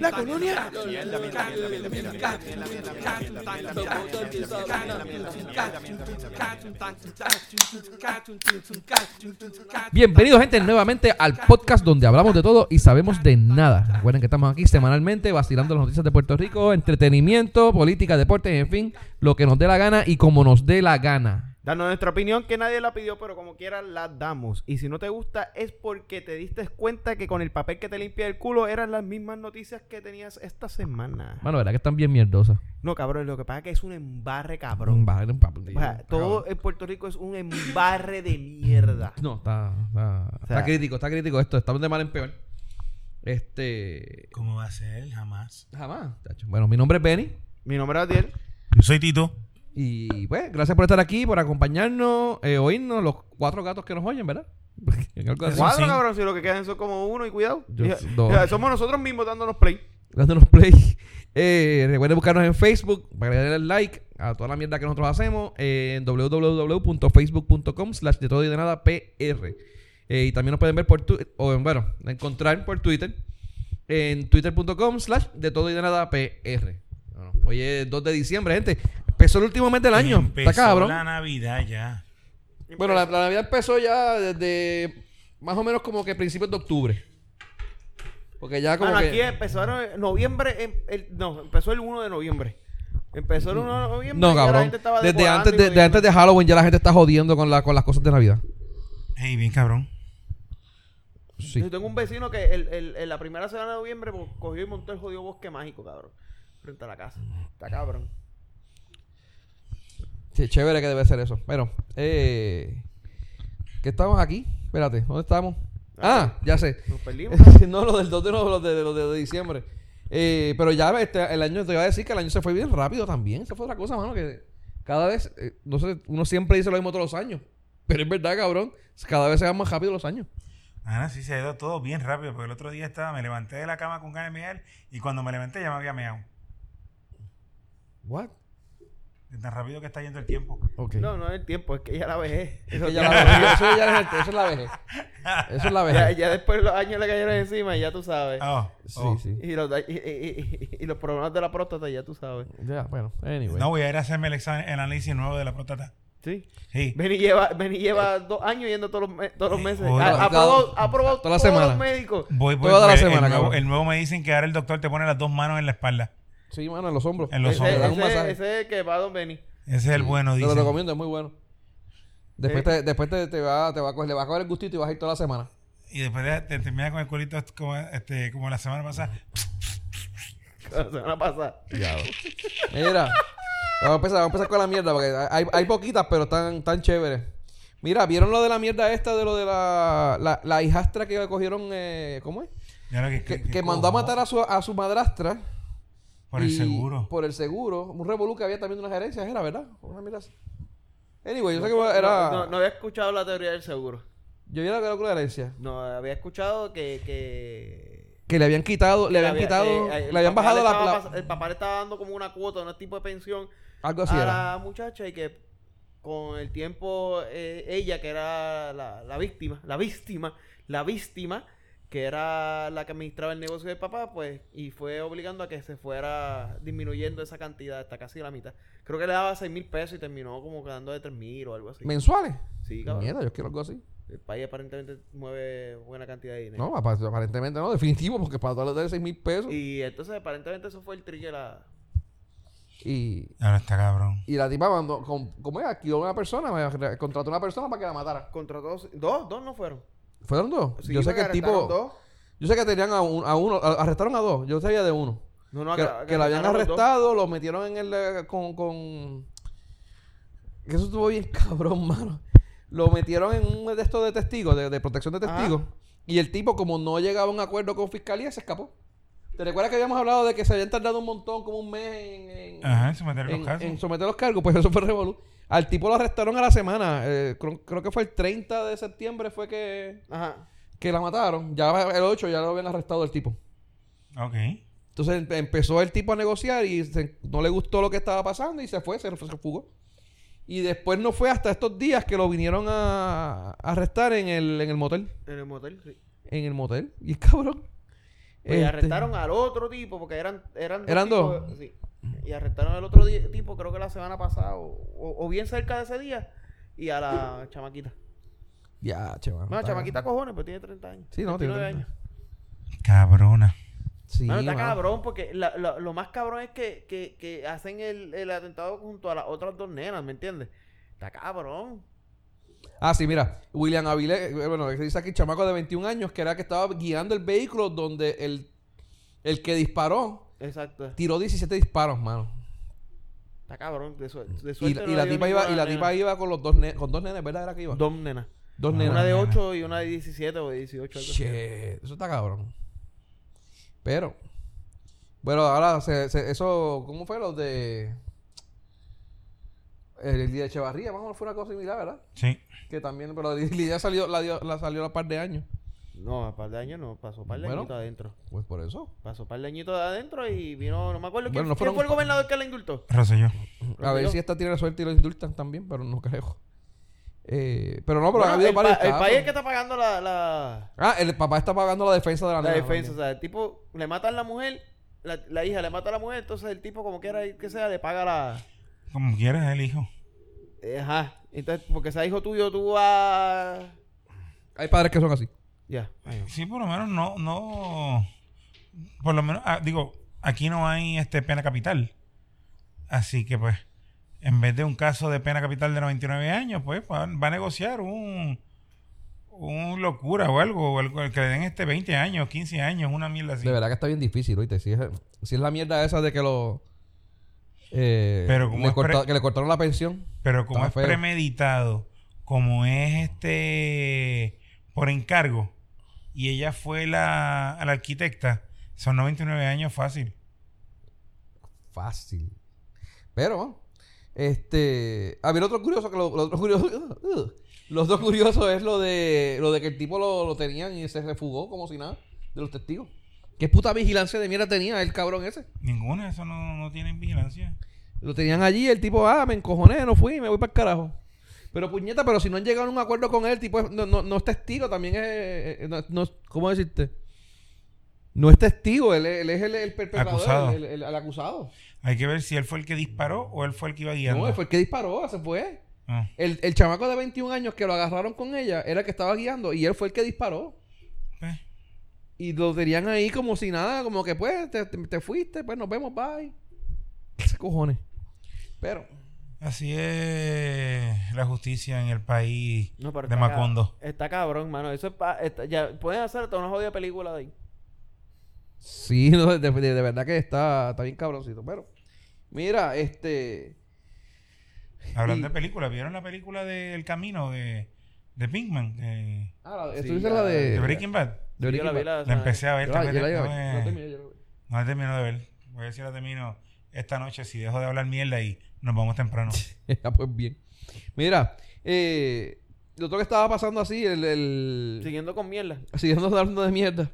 La colonia. Bienvenidos gente nuevamente al podcast donde hablamos de todo y sabemos de nada. Recuerden que estamos aquí semanalmente vacilando las noticias de Puerto Rico, entretenimiento, política, deportes, en fin, lo que nos dé la gana y como nos dé la gana. Dando nuestra opinión que nadie la pidió, pero como quiera la damos. Y si no te gusta es porque te diste cuenta que con el papel que te limpia el culo eran las mismas noticias que tenías esta semana. Bueno, verdad que están bien mierdosas. No, cabrón, lo que pasa es que es un embarre, cabrón. Un barrio, un O sea, todo en Puerto Rico es un embarre de mierda. No, está, está, O está sea- crítico, está crítico esto. Estamos de mal en peor. Este. ¿Cómo va a ser? Jamás. Jamás, tacho. Bueno, mi nombre es Benny. Mi nombre es Adiel. Yo soy Tito. Y pues, gracias por estar aquí, por acompañarnos, eh, oírnos, los cuatro gatos que nos oyen, ¿verdad? Cuatro, sí. cabrón, si lo que quedan son como uno y cuidado. Yo- somos nosotros mismos dándonos play. dándonos play. Eh, recuerden buscarnos en Facebook para darle el like a toda la mierda que nosotros hacemos eh, en www.facebook.com slash de todo y de nada PR. Eh, y también nos pueden ver por Twitter, o bueno, encontrar por Twitter en twitter.com slash de todo y de nada PR. Bueno, hoy es 2 de diciembre, gente. Empezó el último mes del año. Empezó Está cabrón. la Navidad ya. Bueno, la, la Navidad empezó ya desde más o menos como que principios de octubre. Porque ya como Bueno, que... aquí empezaron en noviembre, em- el- no, empezó el 1 de noviembre. Empezó el 1 de noviembre. No, y ya la cabrón. gente estaba Desde antes de, de antes de Halloween ya la gente está jodiendo con, la, con las cosas de Navidad. Hey, bien cabrón. Sí. Yo tengo un vecino que el, el- en la primera semana de noviembre pues, cogió y montó el jodido bosque mágico, cabrón. Frente a la casa. Está cabrón. Sí, chévere que debe ser eso. Bueno, eh... ¿Qué estamos aquí? Espérate, ¿dónde estamos? Ah, ya sé. Nos perdimos. no, lo del 2 de, no, lo de, lo de, de diciembre. Eh, pero ya este, el año, te iba a decir que el año se fue bien rápido también. Esa fue otra cosa, mano, que cada vez, eh, no sé, uno siempre dice lo mismo todos los años. Pero es verdad, cabrón, cada vez se van más rápido los años. Ahora sí se ha ido todo bien rápido, porque el otro día estaba, me levanté de la cama con ganas de mear y cuando me levanté ya me había meado. What? De tan rápido que está yendo el tiempo. No, no es el tiempo, es que ya la vejez. Es que ya la eso, ya es, eso es la vejez. Eso es la Ya, vejez. ya después los años le cayeron encima y ya tú sabes. Oh, Sí, oh. sí. Y, los, y, y- y- y los problemas de la próstata ya tú sabes. Ya, bueno, anyway. No voy a ir a hacerme el, examen, el análisis nuevo de la próstata. Sí. Sí. Benny lleva, Benny lleva dos años yendo todos los, me- todos los meses. Joder. Ha, probado, ha probado Toda la todos semana. los médicos. Voy, voy, Toda la voy. semana, el, nuevo, cabrón. el nuevo me dicen que ahora el doctor te pone las dos manos en la espalda. Sí, mano, en los hombros. En los ese, hombros. un ese- masaje. ese es el que va a Don Benny. Ese es el bueno, Te lo dice. recomiendo, es muy bueno. Después, Eh. te, después te, te va, te va a coger, le va a coger el gustito y vas a ir toda la semana. Y después te, te termina con el culito como, este, como la semana pasada. La semana pasada. Mira, vamos a empezar, vamos a empezar con la mierda, porque hay, hay poquitas, pero están tan chéveres. Mira, ¿vieron lo de la mierda esta de lo de la, la, la hijastra que cogieron, eh, ¿cómo es? Ya que, Que, que- que mandó a matar a su, a su madrastra. Por el seguro. Por el seguro. Un revolú que había también de unas herencias, era, ¿verdad? Una así. Anyway, yo sé que era... No, no- no había escuchado la teoría del seguro. Yo vi la de herencia. No, había escuchado que... que Que le habían quitado, le habían había- quitado, eh, el le habían papá bajado la, la- El papá le estaba dando como una cuota, un tipo de pensión Algo así a era. la muchacha y que con el tiempo eh, ella, que era la, la víctima, la víctima, la víctima, que era la que administraba el negocio del papá, pues, y fue obligando a que se fuera disminuyendo esa cantidad hasta casi la mitad. Creo que le daba seis mil pesos y terminó como quedando de tres mil o algo así. ¿Mensuales? Sí, cabrón. Mierda, yo quiero algo así. El país aparentemente mueve buena cantidad de dinero. No, apa- aparentemente no, definitivo, porque para darle 6 mil pesos. Y, Y entonces aparentemente eso fue el trigger a... y, Ahora está cabrón. la tipa mandó, ¿cómo es? Alquiló a una persona, me- contrató a una persona para que la matara. Contra dos, dos, dos no fueron. ¿Fueron dos? Sí, yo sé que el tipo. dos. Yo sé que tenían a, un- a uno, a- arrestaron a dos. Yo sabía de uno. No, no, que, acá- que lo habían arrestado, lo metieron en el. eh, con. con que eso estuvo bien cabrón, mano. Lo metieron en un de estos de testigos, de, de protección de testigos. Y el tipo, como no llegaba a un acuerdo con fiscalía, se escapó. ¿Te recuerdas que habíamos hablado de que se habían tardado un montón, como un mes en, en- Ajá, en someter los en, casos. en someter los cargos? Pues eso fue revolú. Al tipo lo arrestaron a la semana. eh, creo, creo que fue el 30 de septiembre fue que, Ajá. que la mataron. Ya el 8 ya lo habían arrestado el tipo. Ok. Entonces empe- empezó el tipo a negociar y se- no le gustó lo que estaba pasando y se fue, se, se fugó. Y después no fue hasta estos días que lo vinieron a, a arrestar en el, en el motel. En el motel, sí. en el motel. Y el cabrón. Pues, este, arrestaron al otro tipo, porque eran, eran ¿Eran tipos, dos? sí. Y arrestaron al otro tipo, creo que la semana pasada, o, o- o bien cerca de ese día, y a la chamaquita. Ya, chaval. Bueno, chamaquita cojones, pues tiene 30 años. Sí, no, tiene 29 30. años. Cabrona. Sí, Mano, está cabrón, porque la- la- lo más cabrón es que, que, que hacen el, el atentado junto a las otras dos nenas, ¿me entiendes? Está cabrón. Ah, sí, mira. William Avilés, eh, bueno, dice aquí chamaco de 21 años que era que estaba guiando el vehículo donde el, el que disparó Exacto. tiró 17 disparos, mano. Está cabrón. De, su- de Y, suerte y no la dio tipa iba, y la tipa iba con los dos ne- con dos nenes, ¿verdad? Era que iba. Dos nenas. dos nenas. Una de nena. 8 y una de 17 o de 18. algo así. Shit, eso está cabrón. Pero, bueno, ahora se, se- eso, ¿cómo fue lo de el día de Echevarría? Más o menos fue una cosa similar, ¿verdad? Sí. Que también, pero ya salió, la, dio- la salió a par de años. No, a par de años no. Pasó par de Bueno. añitos adentro. Pues por eso. Pasó par de añitos adentro y vino... No me acuerdo quién, Bueno, no quién fue el gobernador que la indultó. Rosselló. A ver si esta tiene la suerte y lo indultan también, pero no creo. Eh, pero no, pero ha Bueno, habido el, varios pa- el país es que está pagando la, la, Ah, el papá está pagando la defensa de la, la nena defensa. O sea, el tipo le mata a la mujer, la, la hija le mata a la mujer, entonces el tipo, como quiera que sea, le paga la. Como quieras, el hijo. Ajá. Entonces, porque sea hijo tuyo, tú vas. Hay padres que son así. Ya. Sí, por lo menos no, no. Por lo menos, ah, digo, aquí no hay este pena capital. Así que pues, en vez de un caso de pena capital de 99 años, pues va, va a negociar un, un locura o algo, o algo que le den este 20 años, 15 años, una mierda así. De verdad que está bien difícil, oíste. Si es, si es la mierda esa de que lo. eh, Pero como le es corta- pre- que le cortaron la pensión. Pero como es feo. premeditado, como es este por encargo, y ella fue la, la arquitecta, son 99 años fácil. Fácil. Pero, este. A ver, otro curioso que lo, lo otro curioso. los dos curiosos es lo de lo de que el tipo lo, lo tenían y se refugó como si nada de los testigos. ¿Qué puta vigilancia de mierda tenía el cabrón ese? Ninguna, eso no, no tienen vigilancia. Lo tenían allí, el tipo, ah, me encojoné, no fui, me voy para el carajo. Pero puñeta, pero si no han llegado a un acuerdo con él, tipo no, no, no es testigo, también es, eh, no, no- ¿cómo decirte? No es testigo, él, es- él es el, el perpetrador, Acusado. El, el- el acusado. Hay que ver si él fue el que disparó o él fue el que iba guiando. No, él fue el que disparó, se fue. Ah, El, el chamaco de 21 años que lo agarraron con ella era el que estaba guiando y él fue el que disparó. pues, Y lo tenían ahí como si nada, como que pues te, te- te fuiste, pues nos vemos, bye. Ese cojones. Pero, así es la justicia en el país No, de está Macondo. Está cabrón, mano. Eso es pa- está- ya pueden hacer hasta una jodida película de ahí. Sí, no, de, de- de verdad que está, está bien cabroncito. Pero, mira, este. Hablando y- de películas, ¿vieron la película de El Camino de, de Pinkman? De, Ah, la, Sí, tú dices ya, la de. de Breaking Bad. de yo Breaking la vi Bad. la- La empecé a ver. Yo la- yo me- no la terminé, yo la vi. No la termino de ver. Voy a ver si la termino esta noche, si dejo de hablar mierda y nos vamos temprano. Ah, pues bien. Mira, eh, lo otro que estaba pasando así, el. el Siguiendo con mierda. siguiendo hablando de mierda,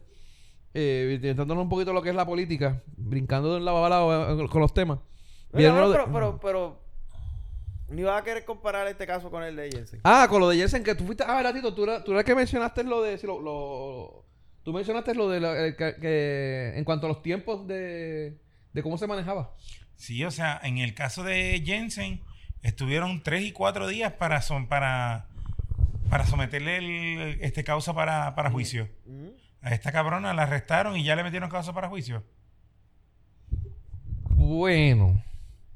eh, intentándonos un poquito lo que es la política, brincando de un lado a lado eh, con los temas. Pero, ¿Vieron lo no, de- pero, pero, pero, ni vas a querer comparar este caso con el de Jensen. Ah, con lo de Jensen, que tú fuiste. Ah, verdad, Tito, tú, era- tú eras que mencionaste lo de. si lo, lo- tú mencionaste lo de. la- el que, que- en cuanto a los tiempos de. de cómo se manejaba. Sí, o sea, en el caso de Jensen, estuvieron tres y cuatro días para son, para, para someterle el, este causa para, para juicio. Ujú. A esta cabrona la arrestaron y ya le metieron causa para juicio. Bueno.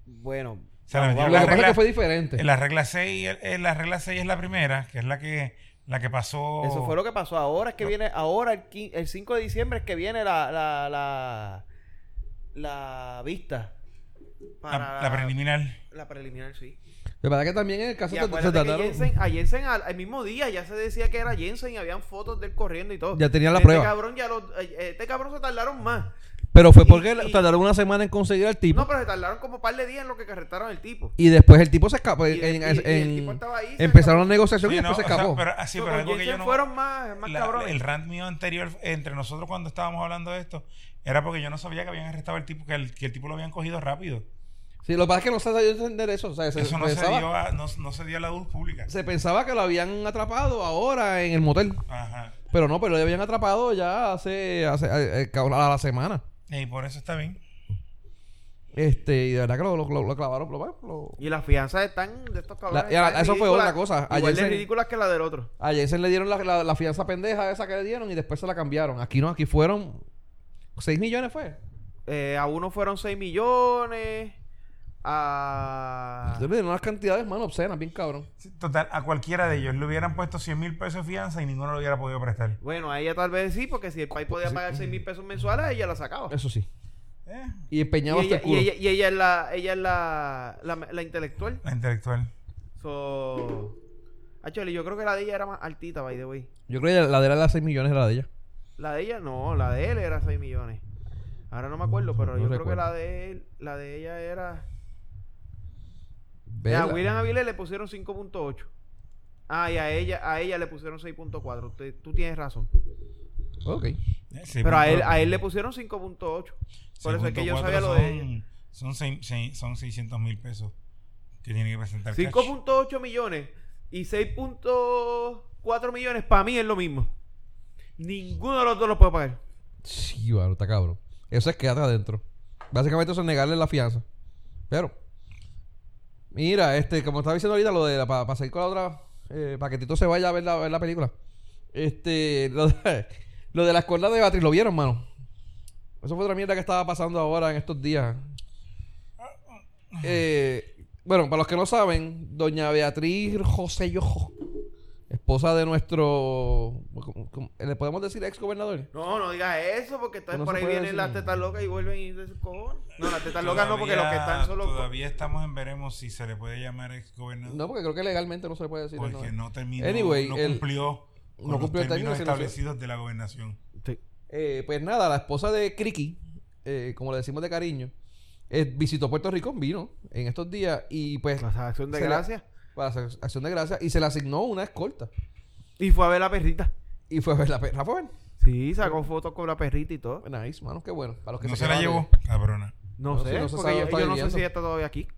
Bueno. Se la vamos, metieron Lo la regla, que fue diferente. en la regla 6, en la regla 6 es la primera, que es la que la que pasó. Eso fue lo que pasó. Ahora es que viene, ahora el, quin- el 5 de diciembre es que viene la, la, la, la vista. La, la preliminar. La preliminar, sí. De verdad que también en el caso Y se- trataron- Jensen, a Jensen al, al mismo día ya se decía que era Jensen y habían fotos de él corriendo y todo. Ya tenían la este prueba. Cabrón ya lo- eh, este cabrón se tardaron más. Pero fue porque y- tardaron una semana en conseguir al tipo. No, pero se tardaron como un par de días en lo que arrestaron al tipo. Y después el tipo se escapó. Y- en- y- en- y el en- tipo estaba ahí, se empezaron la negociación y no, después se o sea, escapó. pero así, pero con algo que yo Jensen no. fueron más, más la- cabrones. el rant mío anterior entre nosotros cuando estábamos hablando de esto era porque yo no sabía que habían arrestado al tipo, que el, que el tipo lo habían cogido rápido. Sí, lo que pasa es que no se dio a entender eso. O sea, se, Eso no se, dio a, no, no se dio a la luz pública. se pensaba que lo habían atrapado ahora en el motel. Ajá. Pero no, pero lo habían atrapado ya hace, hace eh, eh, a la semana. Y por eso está bien. Este, y de verdad que lo, lo, lo- lo clavaron. Lo, lo- Y las fianzas están de estos cabrones. La- eso fue otra cosa. Ayer Igual de se- ridículas que la del otro. A Jensen le dieron la, la, la fianza pendeja esa que le dieron y después se la cambiaron. Aquí no, aquí fueron 6 millones fue. Eh, a uno fueron 6 millones. A. Le dieron unas cantidades, mano, obscenas, bien cabrón. Sí, Total, a cualquiera de ellos le hubieran puesto 100 mil pesos de fianza y ninguno lo hubiera podido prestar. Bueno, a ella tal vez sí, porque si el país podía pagar 6 mil pesos mensuales, ella la sacaba. Eso sí. Eh, Y Y empeñado hasta ella, el culo. y ella, y ella es la, ella es la, la, la intelectual. la intelectual. So. Actually, yo creo que la de ella era más altita, by the way. Yo creo que la de él era 6 millones era la de ella. La de ella, no, la de él era 6 millones. Ahora no me acuerdo, pero No yo creo que la de él, la de ella era. Vela. A William Avilés le pusieron 5.8. Ah, y a ella, a ella le pusieron 6.4. Usted- Tú tienes razón. Ok. Sí, Pero a él, a él le pusieron 5.8. Por eso es que yo 6.4 sabía lo de ella. son- Son, seis- seis- son 600 mil pesos que tiene que presentar. cash. 5.8 millones y 6.4 millones para mí es lo mismo. Ninguno de los dos lo puede pagar. Sí, bueno, está cabrón. Eso es quédate adentro. Básicamente eso es negarle la fianza. Pero, mira, este, como estaba diciendo ahorita, lo de para seguir con la otra, eh, para que Tito se vaya a ver la, ver la película. Este, lo de, lo de la escuela de Beatriz, ¿lo vieron, mano? Eso fue otra mierda que estaba pasando ahora en estos días. Eh, bueno, para los que no saben, doña Beatriz José Yojo, esposa de nuestro, ¿cómo- cómo- ¿le podemos decir ex gobernador? No, no digas eso porque entonces No por ahí vienen decir. las tetas locas y vuelven y se cojones. No, las tetas locas no, porque los que están solo. Todavía estamos en veremos si se le puede llamar ex gobernador. No, porque creo que legalmente no se le puede decir. porque ¿no? no terminó, Anyway, no el- cumplió con no los cumplió términos establecidos de la gobernación. Sí. Eh, pues nada, la esposa de Criqui, eh, como le decimos de cariño, eh, visitó Puerto Rico, vino en estos días y pues La acción de se le- gracia. Para hacer acción de gracia y se le asignó una escolta. Y fue a ver la perrita. Y fue a ver la perra. ¿Fue a ver? Sí, sacó fotos con la perrita y todo. Nice, mano, qué bueno. Para los que ¿No se la llevó? de- Cabrona. No, No, sé, no porque yo, yo no sé si ella está todavía aquí.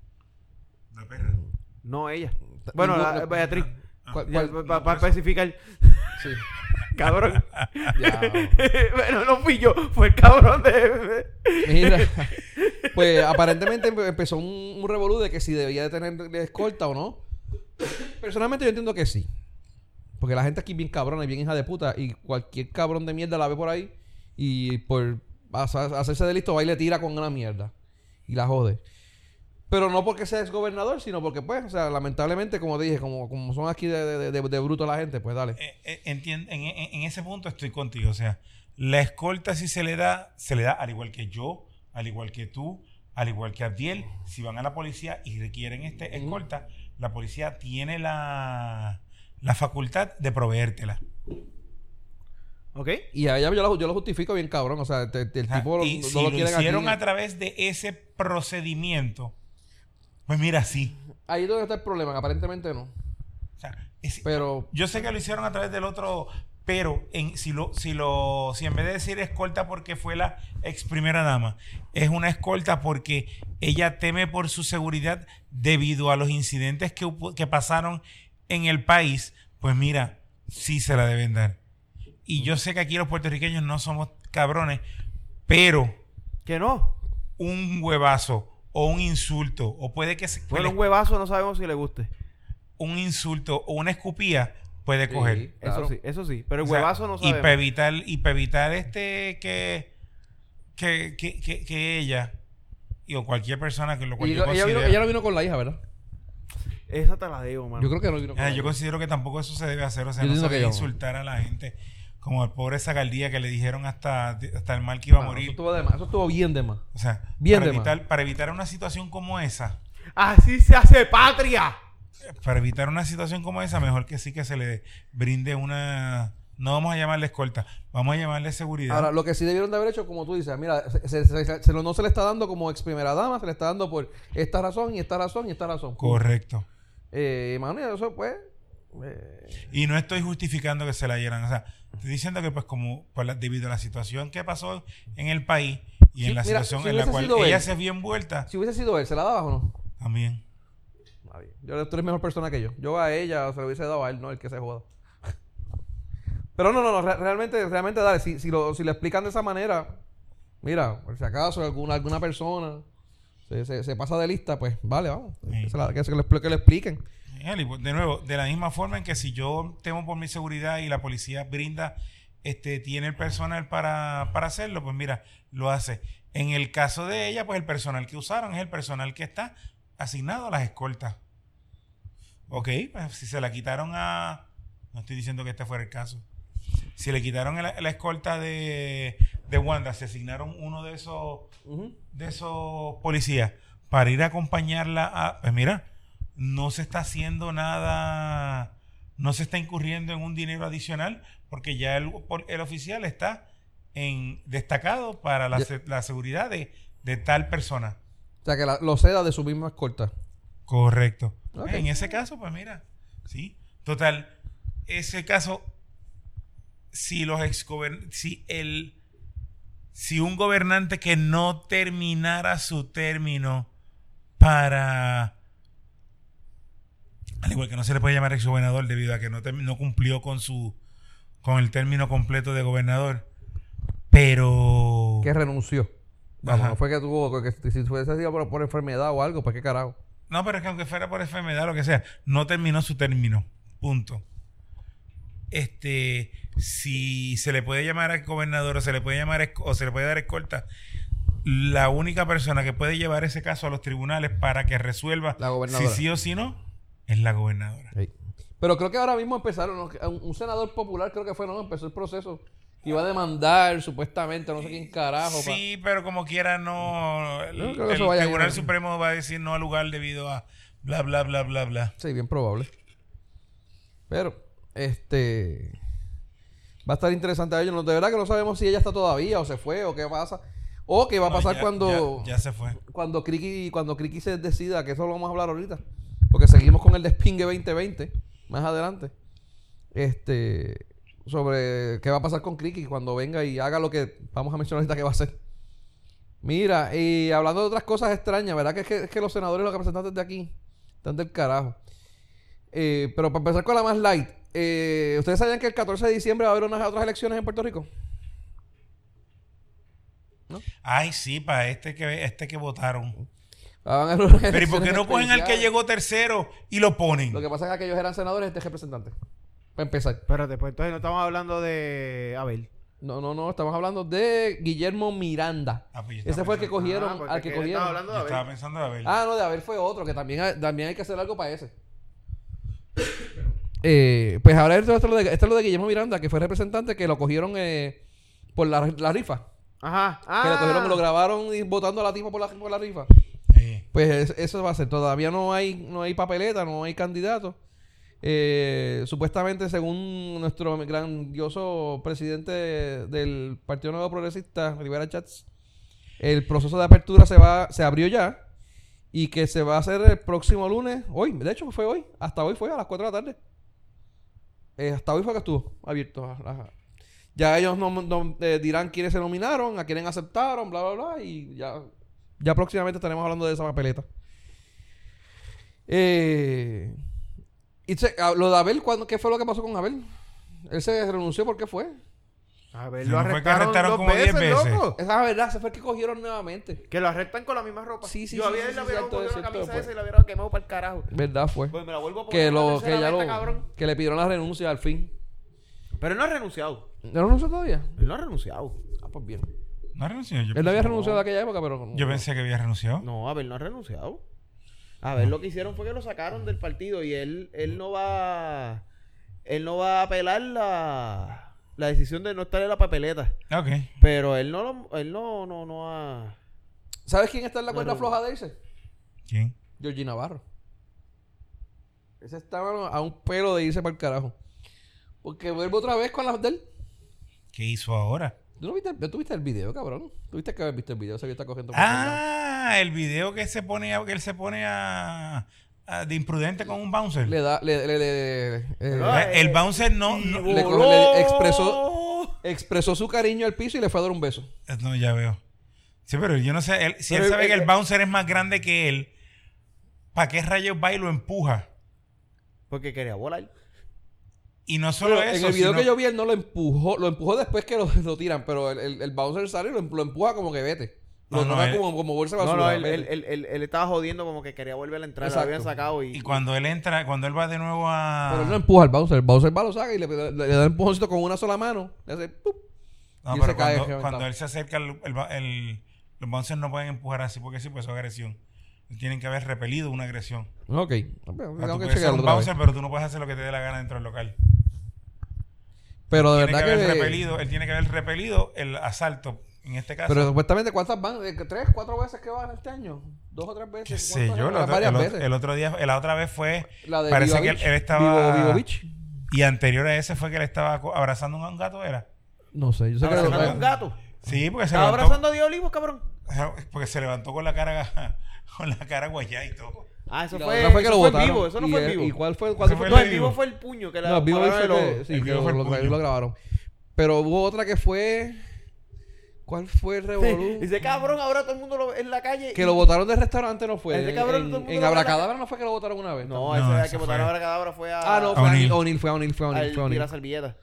La perra. No, ella. Bueno, no, la, Beatriz. ¿Cuál- Ya, cuál- pa- no, Para eso. especificar. Sí. Cabrón. Ya. bueno, no fui yo, fue el cabrón de. Mira, pues aparentemente empe- empezó un, un revolú de que si debía de tener de escolta o no. Personalmente yo entiendo que sí. Porque la gente aquí es bien cabrona y bien hija de puta y cualquier cabrón de mierda la ve por ahí y por hacer- hacerse de listo va y le tira con una mierda y la jode. Pero no porque sea exgobernador, sino porque pues, o sea, lamentablemente, como dije, como, como son aquí de, de, de- de bruto la gente, pues dale. Eh, eh, entien- en, en- en ese punto estoy contigo. O sea, la escolta si se le da, se le da al igual que yo, al igual que tú, al igual que Abdiel. Si van a la policía y requieren este escolta, la policía tiene la, la facultad de proveértela. ¿Ok? Y a ella yo lo, yo lo justifico bien cabrón, o sea, te- te- el O sea, tipo lo- y no si lo hicieron aquí. a través de ese procedimiento, pues mira, sí. Ahí es donde está el problema, que aparentemente no. O sea, es- Pero Yo sé que lo hicieron a través del otro, pero en, si lo, si lo, si en vez de decir escolta porque fue la ex primera dama, es una escolta porque ella teme por su seguridad debido a los incidentes que, que pasaron en el país, pues mira, sí se la deben dar. Y yo sé que aquí los puertorriqueños no somos cabrones, pero Que no. un huevazo o un insulto, o puede que se- Bueno, un huevazo no sabemos si le guste. un insulto o una escupía puede Sí. coger. Claro. Eso sí, eso sí. Pero el O sea, huevazo no y sabemos. para evitar y para evitar este que que, que, que, que ella y o cualquier persona que lo cual y yo, ella, ella vino, considero, ella no vino con la hija, ¿verdad? Esa te la digo, mano. Yo creo que no vino con Ah, la yo hija. considero que tampoco eso se debe hacer, o sea, Yo no se debe yo- insultar a la gente como el pobre Zagaldía que le dijeron hasta, hasta el mal que iba a Ah, Eso morir. estuvo, de más, eso estuvo bien de más. O sea, Bien para de más. evitar, para evitar una situación como esa, Así se hace patria. Para evitar una situación como esa, mejor que sí que se le brinde una no vamos a llamarle escolta, vamos a llamarle seguridad. Ahora, lo que sí debieron de haber hecho, como tú dices, mira, se, se- se- no se le está dando como ex primera dama, se le está dando por esta razón y esta razón y esta razón. Correcto. Eh, mano, y eso pues... eh, Y no estoy justificando que se la dieran. O sea, estoy diciendo que pues como por la- debido a la situación que pasó en el país Y Sí, en la mira, situación si en la cual ella se vio envuelta, Si hubiese sido él, ¿se la dabas o no? también. Está bien. Yo, tú eres mejor persona que yo. Yo a ella se lo hubiese dado a él, no el que se joda. Pero no, no, no. re- realmente, realmente, dale. Si, si, lo, si le explican de esa manera, mira, por si acaso alguna, alguna persona se, se, se pasa de lista, pues vale, vamos. Sí. Que, se la- que se lo, expli- que lo expliquen. Eli, pues, De nuevo, de la misma forma en que si yo temo por mi seguridad y la policía brinda, este, tiene el personal para, para hacerlo, pues mira, lo hace. En el caso de ella, pues el personal que usaron es el personal que está asignado a las escoltas. Ok, pues si se la quitaron a... No estoy diciendo que este fuera el caso. Si le quitaron la, la escolta de, de Wanda, se asignaron uno de esos de esos policías para ir a acompañarla a... Pues mira, no se está haciendo nada, no se está incurriendo en un dinero adicional porque ya el, el oficial está en destacado para la, se- la seguridad de, de tal persona. O sea, que la- lo ceda de su misma escolta. Correcto. En ese caso, pues mira, sí. Total, ese caso, si los exgobern si el si un gobernante que no terminara su término para al igual que no se le puede llamar exgobernador debido a que no, no cumplió con su con el término completo de gobernador, pero Que renunció. Vamos, no fue que tuvo, que, si fuese sido por, por enfermedad o algo, pues qué carajo. No, pero es que aunque fuera por enfermedad, lo que sea, no terminó su término. Punto. Este, si se le puede llamar al gobernador o se le puede llamar o se le puede dar escolta, la única persona que puede llevar ese caso a los tribunales para que resuelva La si sí o si no es la gobernadora. Sí. Pero creo que ahora mismo empezaron, un senador popular creo que fue, ¿no? Empezó el proceso. Iba a demandar supuestamente, no sé quién carajo. pa- Sí, pero como quiera no el, a Tribunal. Supremo va a decir no al lugar debido a bla bla bla bla bla. Sí, bien probable. Pero, este. Va a estar interesante a ellos. De verdad que no sabemos si ella está todavía o se fue o qué pasa. O qué va a No, pasar ya- cuando. ya, ya se fue. Cuando Criqui, cuando Criqui se decida, que eso lo vamos a hablar ahorita. Porque seguimos con el despingue 2020. Más adelante. Este. Sobre qué va a pasar con Criqui cuando venga y haga lo que vamos a mencionar ahorita que va a hacer. Mira, y hablando de otras cosas extrañas, ¿verdad? Que es que, es que los senadores y los representantes de aquí están del carajo. Eh, pero para empezar con la más light, eh, ¿ustedes sabían que el 14 de diciembre va a haber unas otras elecciones en Puerto Rico? Ay, sí, para este que este que votaron. Pero ¿y por qué no cogen al que llegó tercero y lo ponen? Lo que pasa es que aquellos eran senadores, este es representante. Para empezar. Pero después entonces no estamos hablando de Abel. No, no, no, estamos hablando de Guillermo Miranda. Ah, pues Ese fue el que cogieron, Ah, porque al que estaba cogieron. hablando de Yo Abel. estaba pensando de ver. Ah, no, de Abel fue otro, que también hay, también hay que hacer algo para ese. Eh, pues ahora esto, esto es lo de, esto es lo de Guillermo Miranda, que fue representante, que lo cogieron eh, por la, la rifa. Ajá. Que Ah. lo cogieron, lo grabaron y votando a la tipa por la, por la rifa. Sí. Pues es- eso va a ser. Todavía no hay, no hay papeleta, no hay candidato. Eh, supuestamente, según nuestro grandioso presidente del Partido Nuevo Progresista, Rivera Chats, el proceso de apertura se va, se abrió ya y que se va a hacer el próximo lunes, hoy, de hecho fue hoy, hasta hoy fue a las 4 de la tarde. Eh, hasta hoy fue que estuvo abierto. Ya ellos no, eh, dirán quiénes se nominaron, a quiénes aceptaron, bla, bla, bla, y ya, ya próximamente estaremos hablando de esa papeleta. Eh, y se- ah, lo de Abel, ¿cuándo- ¿qué fue lo que pasó con Abel? Él se renunció, ¿por qué fue? Abel ¿No lo fue que arrestaron, arrestaron dos como diez veces, veces? loco. Esa es verdad, se fue el que cogieron nuevamente. Que lo arrestan con la misma ropa. Sí, sí, Yo sí, había sí, sí, cierto, cogido es la camisa fue. esa y la hubiera quemado para el carajo. ¿Verdad fue? Pues me la vuelvo a poner que, lo, que, ya lo, cabrón. que le pidieron la renuncia al fin. Pero él no ha renunciado. ¿No renunció todavía? Él no ha renunciado. Ah, pues bien. No renunció. Yo Él no había renunciado de aquella época, pero... Yo pensé que había renunciado. No, Abel no ha renunciado. Abel lo que hicieron fue que lo sacaron del partido y él, él no va él no va a apelar la, la decisión de no estar en la papeleta. Ok. Pero él no lo, él no, no, no ha ¿Sabes quién está en la cuerda no. floja de ese? ¿Quién? Georgie Navarro. Ese estaba a un pelo de irse para el carajo. Porque vuelvo otra vez con las de él. ¿Qué hizo ahora? ¿Tú no viste, ¿tú viste el video, cabrón? ¿Tuviste que haber visto el video? Se está cogiendo por todos lados. Ah, el video que se pone a, que él se pone a, a- de imprudente con un bouncer. Le da... Le, le, le- eh, Pero, Eh, el bouncer no, le expresó- expresó su cariño al piso y le fue a dar un beso. no, ya veo. Sí, pero yo no sé, él- si Pero él sabe el- que el el- bouncer es más grande que él, ¿para qué rayos va y lo empuja? Porque quería volar. Y no solo Pero eso, en el video sino- que yo vi, él no lo empujó. Lo empujó después que lo, lo tiran, pero el, el, el bouncer sale y lo, em- lo empuja como que vete. Lo No, no, él- como, como bolsa de No, basura. no, él, él, él, él- él estaba jodiendo como que quería volver a entrar. Lo Exacto. habían sacado y... Y cuando él entra, cuando él va de nuevo a... Pero él no empuja al bouncer. El bouncer va, lo saca y le, le- le da un empujoncito con una sola mano. Le hace ¡pup! No, y pero se cae cuando, reventado. cuando él se acerca, el, el, el- los bouncers no pueden empujar así porque sí, pues es agresión. Tienen que haber repelido una agresión. Ok. O sea, Tengo tú que puedes ser chequearlo un otra vez. bouncer, pero tú no puedes hacer lo que te dé la gana dentro del local. Pero de Tiene verdad que que. haber repelido, él tiene que haber repelido el asalto. En este caso, Pero supuestamente, ¿cuántas van? ¿Tres, cuatro veces que van este año? ¿Dos o tres veces? qué sé ¿Cuántas yo, el otro, varias el veces. el otro día, la otra vez fue, La de parece Viva que él, Beach. él estaba, Vivo, Vivo Beach. y anterior a ese fue que él estaba abrazando a un gato, ¿era? No sé, yo sé que. Abrazando Abrazando a un gato. Sí, porque se Estaba levantó, abrazando a Dios Olivos, cabrón. porque se levantó con la cara, con la cara guayá y todo. Ah, eso La fue, fue que eso lo fue en votaron. vivo. Eso no ¿Y fue en el- vivo. ¿Y cuál fue? ¿Cuál Ese fue? fue No, el vivo vivo. fue el puño que la No, Vivo Beach pararon fue los- sí, el que Vivo fue el lo, puño. lo grabaron. Pero hubo otra que fue. ¿Cuál fue el revolú? Dice, cabrón, ahora todo el mundo lo ve en la calle. Que y- lo votaron del restaurante no fue. Ese cabrón, en todo el mundo la Abracadabra no fue que lo votaron una vez. No, ese No, ese que fue- botaron a Cadabra fue a... Ah, no, fue. O'Neal, O'Neal, fue O'Neal, fue O'Neal, al fue O'Neal. tira servilleta.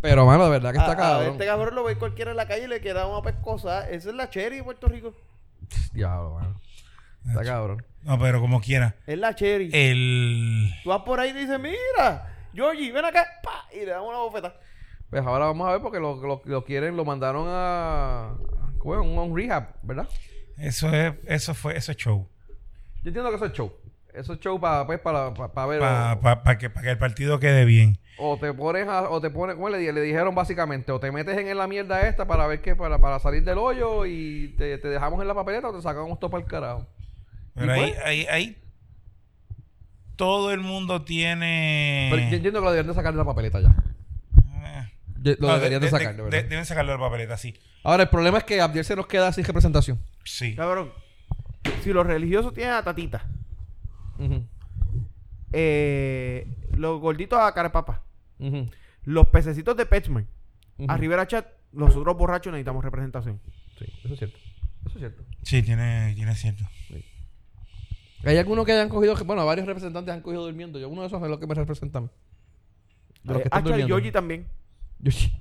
Pero, mano, de verdad que está A- a cabrón. este cabrón lo ve cualquiera en la calle y le queda una pescosa. Esa es la cherry de Puerto Rico. Diablo, mano. Está cabrón. No, pero como quiera. Es la cherry. El... Tú vas por ahí y dices, mira, Georgie, ven acá. pa, Y le damos una bofeta. Pues ahora vamos a ver porque lo, lo, lo quieren, lo mandaron a. ¿cómo es? Un, un rehab, ¿verdad? Eso es, eso fue, eso es show. Yo entiendo que eso es show. Eso es show para pues, para para ver. Para o, que, pa que el partido quede bien. o te pones a- o te pones, ¿cómo le, le dijeron básicamente? O te metes en la mierda esta para ver qué, para, para salir del hoyo y te, te dejamos en la papeleta o te sacamos todo para el carajo. Pero ¿Y ahí, pues? ahí, ahí todo el mundo tiene... Pero yo entiendo que lo deberían de sacar de la papeleta ya. Eh, Lo no, deberían de, de- sacar, de- verdad. de- deben sacarlo de la papeleta, sí. Ahora, el problema es que Abdiel se nos queda sin representación. Sí. Cabrón, si los religiosos tienen a Tatita, Eh, los gorditos a Carapapa, ujú, los pececitos de Petsman, ujú. a Rivera Chat, los otros borrachos necesitamos representación. Sí, eso es cierto. Eso es cierto. Sí, tiene, tiene cierto. Hay algunos que hayan cogido, bueno, varios representantes han cogido durmiendo. Yo uno de esos es lo que me representan. De los que Eh, están ah, Charlie, durmiendo. Georgie también. Yo sí.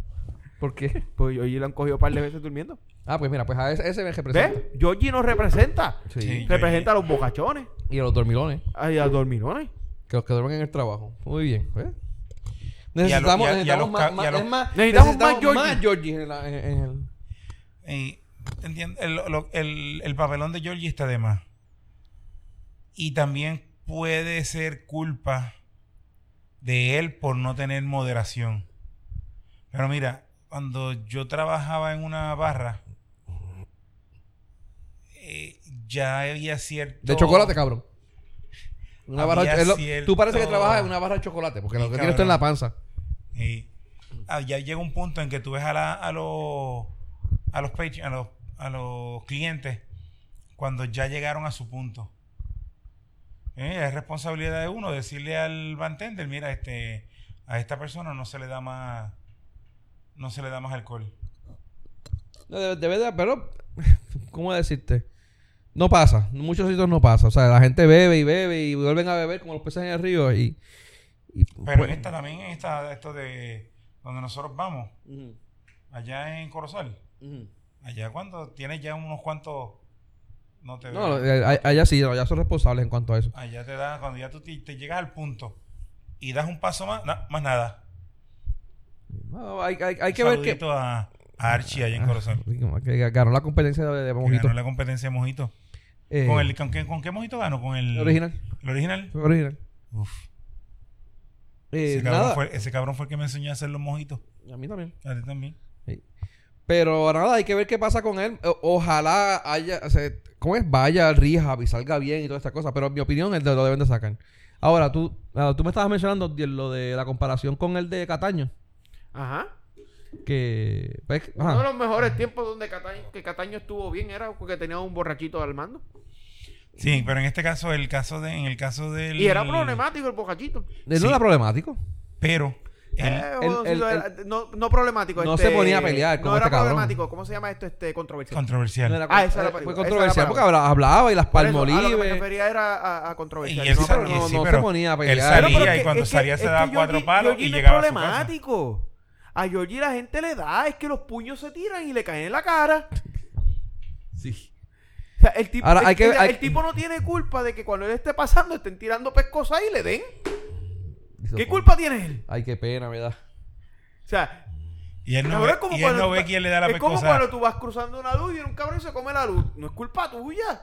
¿Por qué? Pues Georgie lo han cogido un par de veces durmiendo. Ah, pues mira, pues a ese, ese me representa. ¿Ves? Georgie nos representa. Sí. Sí. Representa a los bocachones, Y a los dormilones, a a los dormilones. que los que duermen en el trabajo. Muy bien. Y lo- Necesitamos, y y necesitamos más, y Necesitamos más Georgie. más Georgie en, la- en- en el... Y, entiendo, el, lo- el- el papelón de Georgie está de más. Y también puede ser culpa de él por no tener moderación. Pero mira, cuando yo trabajaba en una barra, eh, ya había cierto... De chocolate, cabrón. Una Había barra, lo- cierto- Tú parece que trabajas en una barra de chocolate, porque lo Sí, que tienes tú en la panza. Y ah, ya llega un punto en que tú ves a, la- a los a los page- a los a los clientes cuando ya llegaron a su punto. Eh, es responsabilidad de uno decirle al bartender, mira, este a esta persona no se le da más no se le da más alcohol. No, de, de verdad, pero... ¿Cómo decirte? No pasa. En muchos sitios no pasa. O sea, la gente bebe y bebe y vuelven a beber como los peces en el río y... y Pero pues- en esta también en esta esto de donde nosotros vamos, Ujú, allá en Corozal, ujú. allá cuando tienes ya unos cuantos no te No, eh, allá sí, allá son responsables en cuanto a eso. Allá te da, cuando ya tú te, te llegas al punto y das un paso más, na- más nada. No, hay, hay, hay que ver que... a, a Archie allá en Ah, Corozal. que ganó la competencia de, de que mojito. ganó la competencia de mojito. Eh, ¿Con, el, con, qué, ¿Con qué mojito ganó? ¿Con el original. ¿El original? Fue original. Uf. Eh, ese, cabrón nada. fue, ese cabrón fue el que me enseñó a hacer los mojitos. A mí también. A ti también. Sí. Pero nada, hay que ver qué pasa con él. O- ojalá haya, o sea, ¿cómo es? Vaya al rehab y salga bien y toda esta cosa. Pero en mi opinión, él lo deben de sacar. Ahora, tú, ah, tú me estabas mencionando de lo de la comparación con el de Cataño. Ajá. Que. pues, Uno de los mejores tiempos donde Cataño, que Cataño estuvo bien era porque tenía un borrachito al mando. Sí, pero en este caso, el caso de, en el caso del. Y era problemático el borrachito. Él sí. no era problemático. Pero Él- Eh, él- jodoncito, él- era- no, no problemático. no este, se ponía a pelear como No era este cabrón. problemático. ¿Cómo se llama esto? Este, controversial. controversial. No era- Ah, esa era eh, fue esa era controversial porque habla- hablaba y las eso, a lo que me palmolives. refería era a, a controversial. Y él No, y no- no, sí, no se pero ponía a él pelear. salía Pero, pero y que- cuando salía se daba cuatro palos y no es llegaba a su casa. A Georgie la gente le da, es que los puños se tiran y le caen en la cara. Sí. O sea, el tipo, Ahora, el, hay que- el- hay- el tipo no tiene culpa de que cuando él esté pasando estén tirando pescosas y le den. ¿Qué culpa tiene él? Ay, qué pena, me da. O sea, Y él no ve, es como y él cuando no ve quién le da la Es como pescosa. cuando tú vas cruzando una luz y un cabrón se come la luz. No es culpa tuya.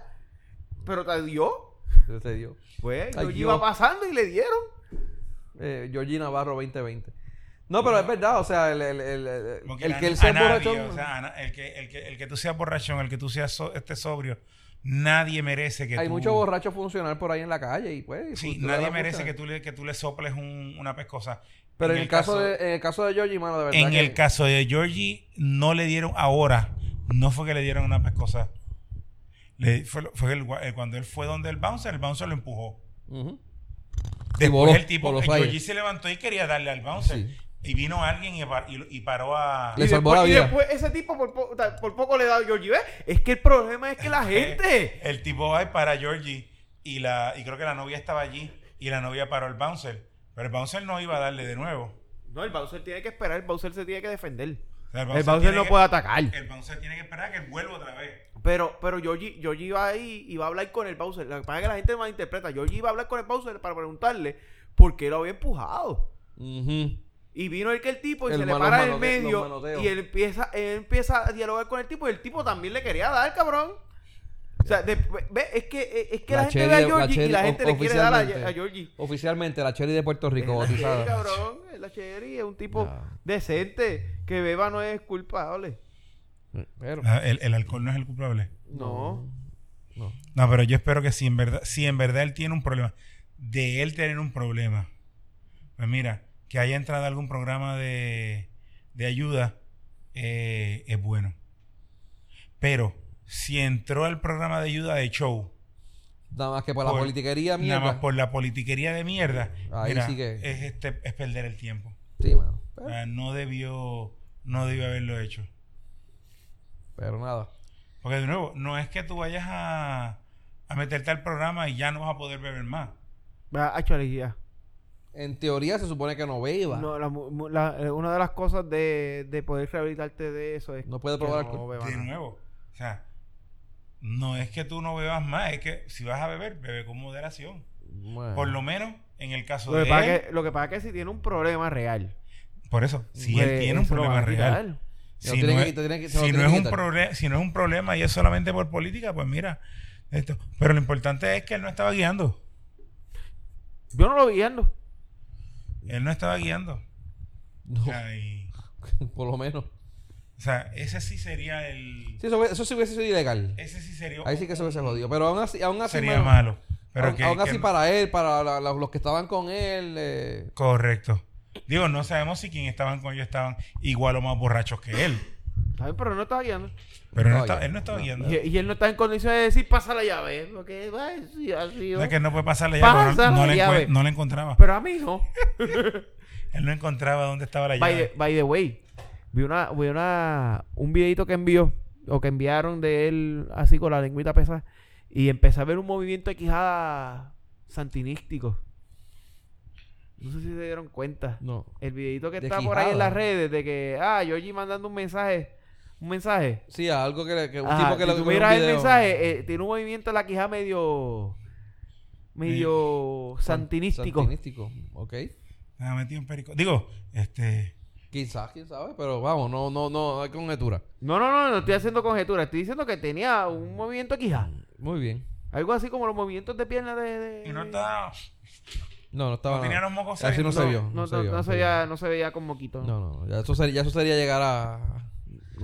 Pero te dio. Se te dio. Pues, Ay, yo iba pasando y le dieron. Eh, Georgie Navarro 2020. No, pero es verdad, o sea, el, el, el, el- que él a sea nadie, borrachón. o sea, el, que, el, que, el que tú seas borrachón, el que tú seas so- este sobrio, nadie merece que hay tú... mucho borracho funcional por ahí en la calle y pues. Sí, nadie merece que tú le, que tú le soples un- una pescosa. Pero en, el caso, de, en el caso de Georgie, mano, de verdad. En que- el caso de Georgie, no le dieron ahora, no fue que le dieron una pescosa. Le, fue fue el- eh, cuando él fue donde el bouncer, el bouncer lo empujó. Ujú. Después voló el tipo, el aires. Georgie se levantó y quería darle al bouncer. Sí. Y vino alguien y, par- y- y paró a... Le y, salvó después, la y vida. después ese tipo por, po- ta- por poco le da a Georgie. ¿Ves? Es que el problema es que la gente. El tipo va y para Georgie y, la, y creo que la novia estaba allí y la novia paró al bouncer. Pero el bouncer no iba a darle de nuevo. No, el Bowser tiene que esperar. El Bowser se tiene que defender. O sea, El Bowser tiene no que- puede atacar. El bouncer tiene que esperar a que él vuelva otra vez. Pero, pero Georgie, Georgie iba ahí y va a hablar con el Bowser. Lo que pasa es que la gente malinterpreta. Georgie iba a hablar con el Bowser para preguntarle por qué lo había empujado. Ujú. Y vino el que el tipo y El se le para en el medio y él empieza, él empieza a dialogar con el tipo y el tipo también le quería dar, cabrón. O sea, de- ve, es que, es que la, gente Cherry ve a Georgie y Cherry la gente le quiere dar a, a Georgie. Oficialmente, la Cherry de Puerto Rico, Es la Cherry, cabrón. Es la Cherry, es un tipo decente. Que beba no es culpable. Pero, Ah, El, el alcohol no es el culpable. No. no. No, pero yo espero que si en verdad, si en verdad él tiene un problema, de él tener un problema, pues mira, que haya entrado a algún programa de, de ayuda, eh, es bueno. Pero si entró al programa de ayuda de show, Nada más que por la politiquería mierda. nada más por la politiquería de mierda, Ahí mira, sí que- es, este, es perder el tiempo. Sí, mano. Pero, no debió, no debió haberlo hecho. pero nada. Porque de nuevo, no es que tú vayas a, a meterte al programa y ya no vas a poder beber más. Va, a ya. En teoría se supone que no beba. No, la la- eh, una de las cosas de, de poder rehabilitarte de eso es No puede que probar no alcohol. beba De nada. nuevo, o sea, no es que tú no bebas más, es que si vas a beber, bebe con moderación. Bueno. Por lo menos en el caso Lo de que, pasa él, que, lo que pasa es que si tiene un problema real. por eso, si pues, él tiene un problema real, si, no que es, que- no que un problema, si no es un problema y es solamente por política, pues mira, esto. Pero lo importante es que él no estaba guiando. Yo no lo vi guiando. Él no estaba guiando. No, O sea, y- por lo menos. o sea, ese sí sería el. Sí, eso, eso sí hubiese sido ilegal. Ese sí sería. Ahí sí que se hubiese jodido. Pero aún así, aún así, sería malo. Pero aún, que, aún que así no- para él, para la- la- los que estaban con él. eh, Correcto. Digo, no sabemos si quienes estaban con ellos estaban igual o más borrachos que él. ¿Sabes? Pero no estaba guiando. Pero él no, está- él no estaba guiando. Y, y él no está en condiciones de decir, pasa la llave. Porque, va, sí, así, O ¿no? sea, que no puede pasar la llave, Pasa no, no la llave. no la encontraba. Pero a mí no. Él no encontraba dónde estaba la By llave. the, by the way, vi una, vi una, un videito que envió, o que enviaron de él así con la lengüita pesada, y empecé a ver un movimiento de quijada santinístico. No sé si se dieron cuenta. no. El videito que De está por ahí en las redes de que, ah, Georgie mandando un mensaje, un mensaje. Sí, algo que, que un Ajá, tipo que si lo que un miras el mensaje, eh, tiene un movimiento en la quijada medio, medio santinístico. Santinístico, ok. Ah, metido en perico. Digo, este. Quizás, quién sabe, pero vamos, no, no, no, hay conjetura. No, no, no, no estoy haciendo conjetura. Estoy diciendo que tenía un movimiento quijada. Muy bien. Algo así como los movimientos de pierna de... de- Y no estaba. No, no estaba. No tenía los mocos Así no se vio. No, se vio. no veía, vio. no se veía con moquito. No, No, ya eso sería, ya eso sería llegar a.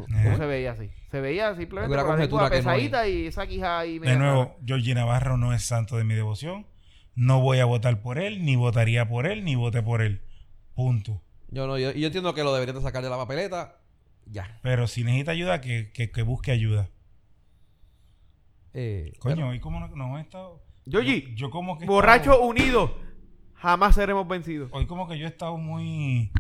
no se veía así. Se veía simplemente con la pesadita y esa quijada ahí De nuevo. Georgie Navarro no es santo de mi devoción. No voy a votar por él, ni votaría por él, ni voté por él. Punto. Yo no, yo, yo entiendo que lo deberían de sacar de la papeleta. Ya. Pero si necesita ayuda, que, que, que busque ayuda. Eh, Coño, hoy como no, no he estado. Georgie, Yo, yo como que. borracho unido. Jamás seremos vencidos. hoy como que yo he estado muy.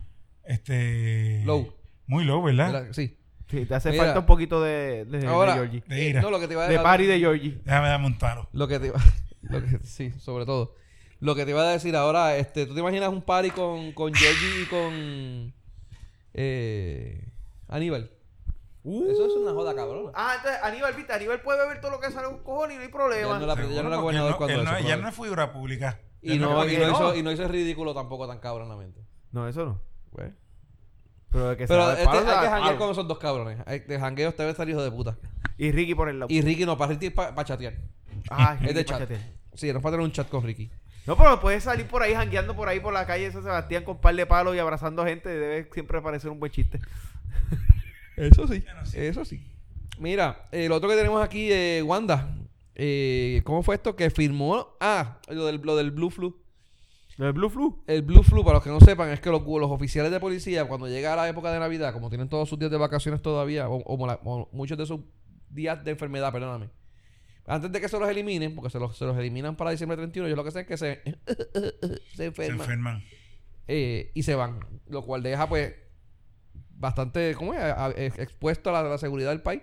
este Low. muy low, ¿verdad? Sí. Sí, te hace Mira. falta un poquito de, de, de Ahora, Georgie. De eh, ira. no, lo que te iba a De party de Georgie. Déjame darme un taro. Lo que te iba, lo que, sí, sobre todo. Lo que te iba a decir ahora, este, ¿tú te imaginas un party con, con Georgie y con eh, Aníbal? Eso es una joda, cabrón. Ah, entonces Aníbal, viste, Aníbal puede beber todo lo que sale un cojón y no hay problema. Ya no la- ya no era porque gobernador no- cuando él eso, no- ya brother. no es figura pública. Y no, ¿por y, no hizo, y no hizo ridículo tampoco tan cabronamente. No, eso no. Pues. Pero, de que se Pero este, hay que janguear con esos dos cabrones. Hay- De jangueo usted debe estar hijo de puta. Y Ricky por el lado. Y Ricky no, para para chatear. Ah, Es de chat. Sí, no para tener un chat con Ricky. No, pero puedes salir por ahí jangueando por ahí por la calle de San Sebastián con par de palos y abrazando gente. Debe siempre parecer un buen chiste. Eso sí, Bueno, eso sí. Mira, lo otro que tenemos aquí, eh, Wanda. Eh, ¿Cómo fue esto? Que firmó. Ah, lo del, lo del Blue Flu. ¿El Blue Flu? El Blue Flu, para los que no sepan, es que los, los oficiales de policía, cuando llega la época de Navidad, como tienen todos sus días de vacaciones todavía, o, o mola- o muchos de sus días de enfermedad, perdóname, antes de que se los eliminen, porque se los, se los eliminan para diciembre 31, ellos lo que hacen es que se, se Se enferman enferman. eh, y se van, lo cual deja pues bastante ¿cómo es? A- a- ex- expuesto a la, a la seguridad del país.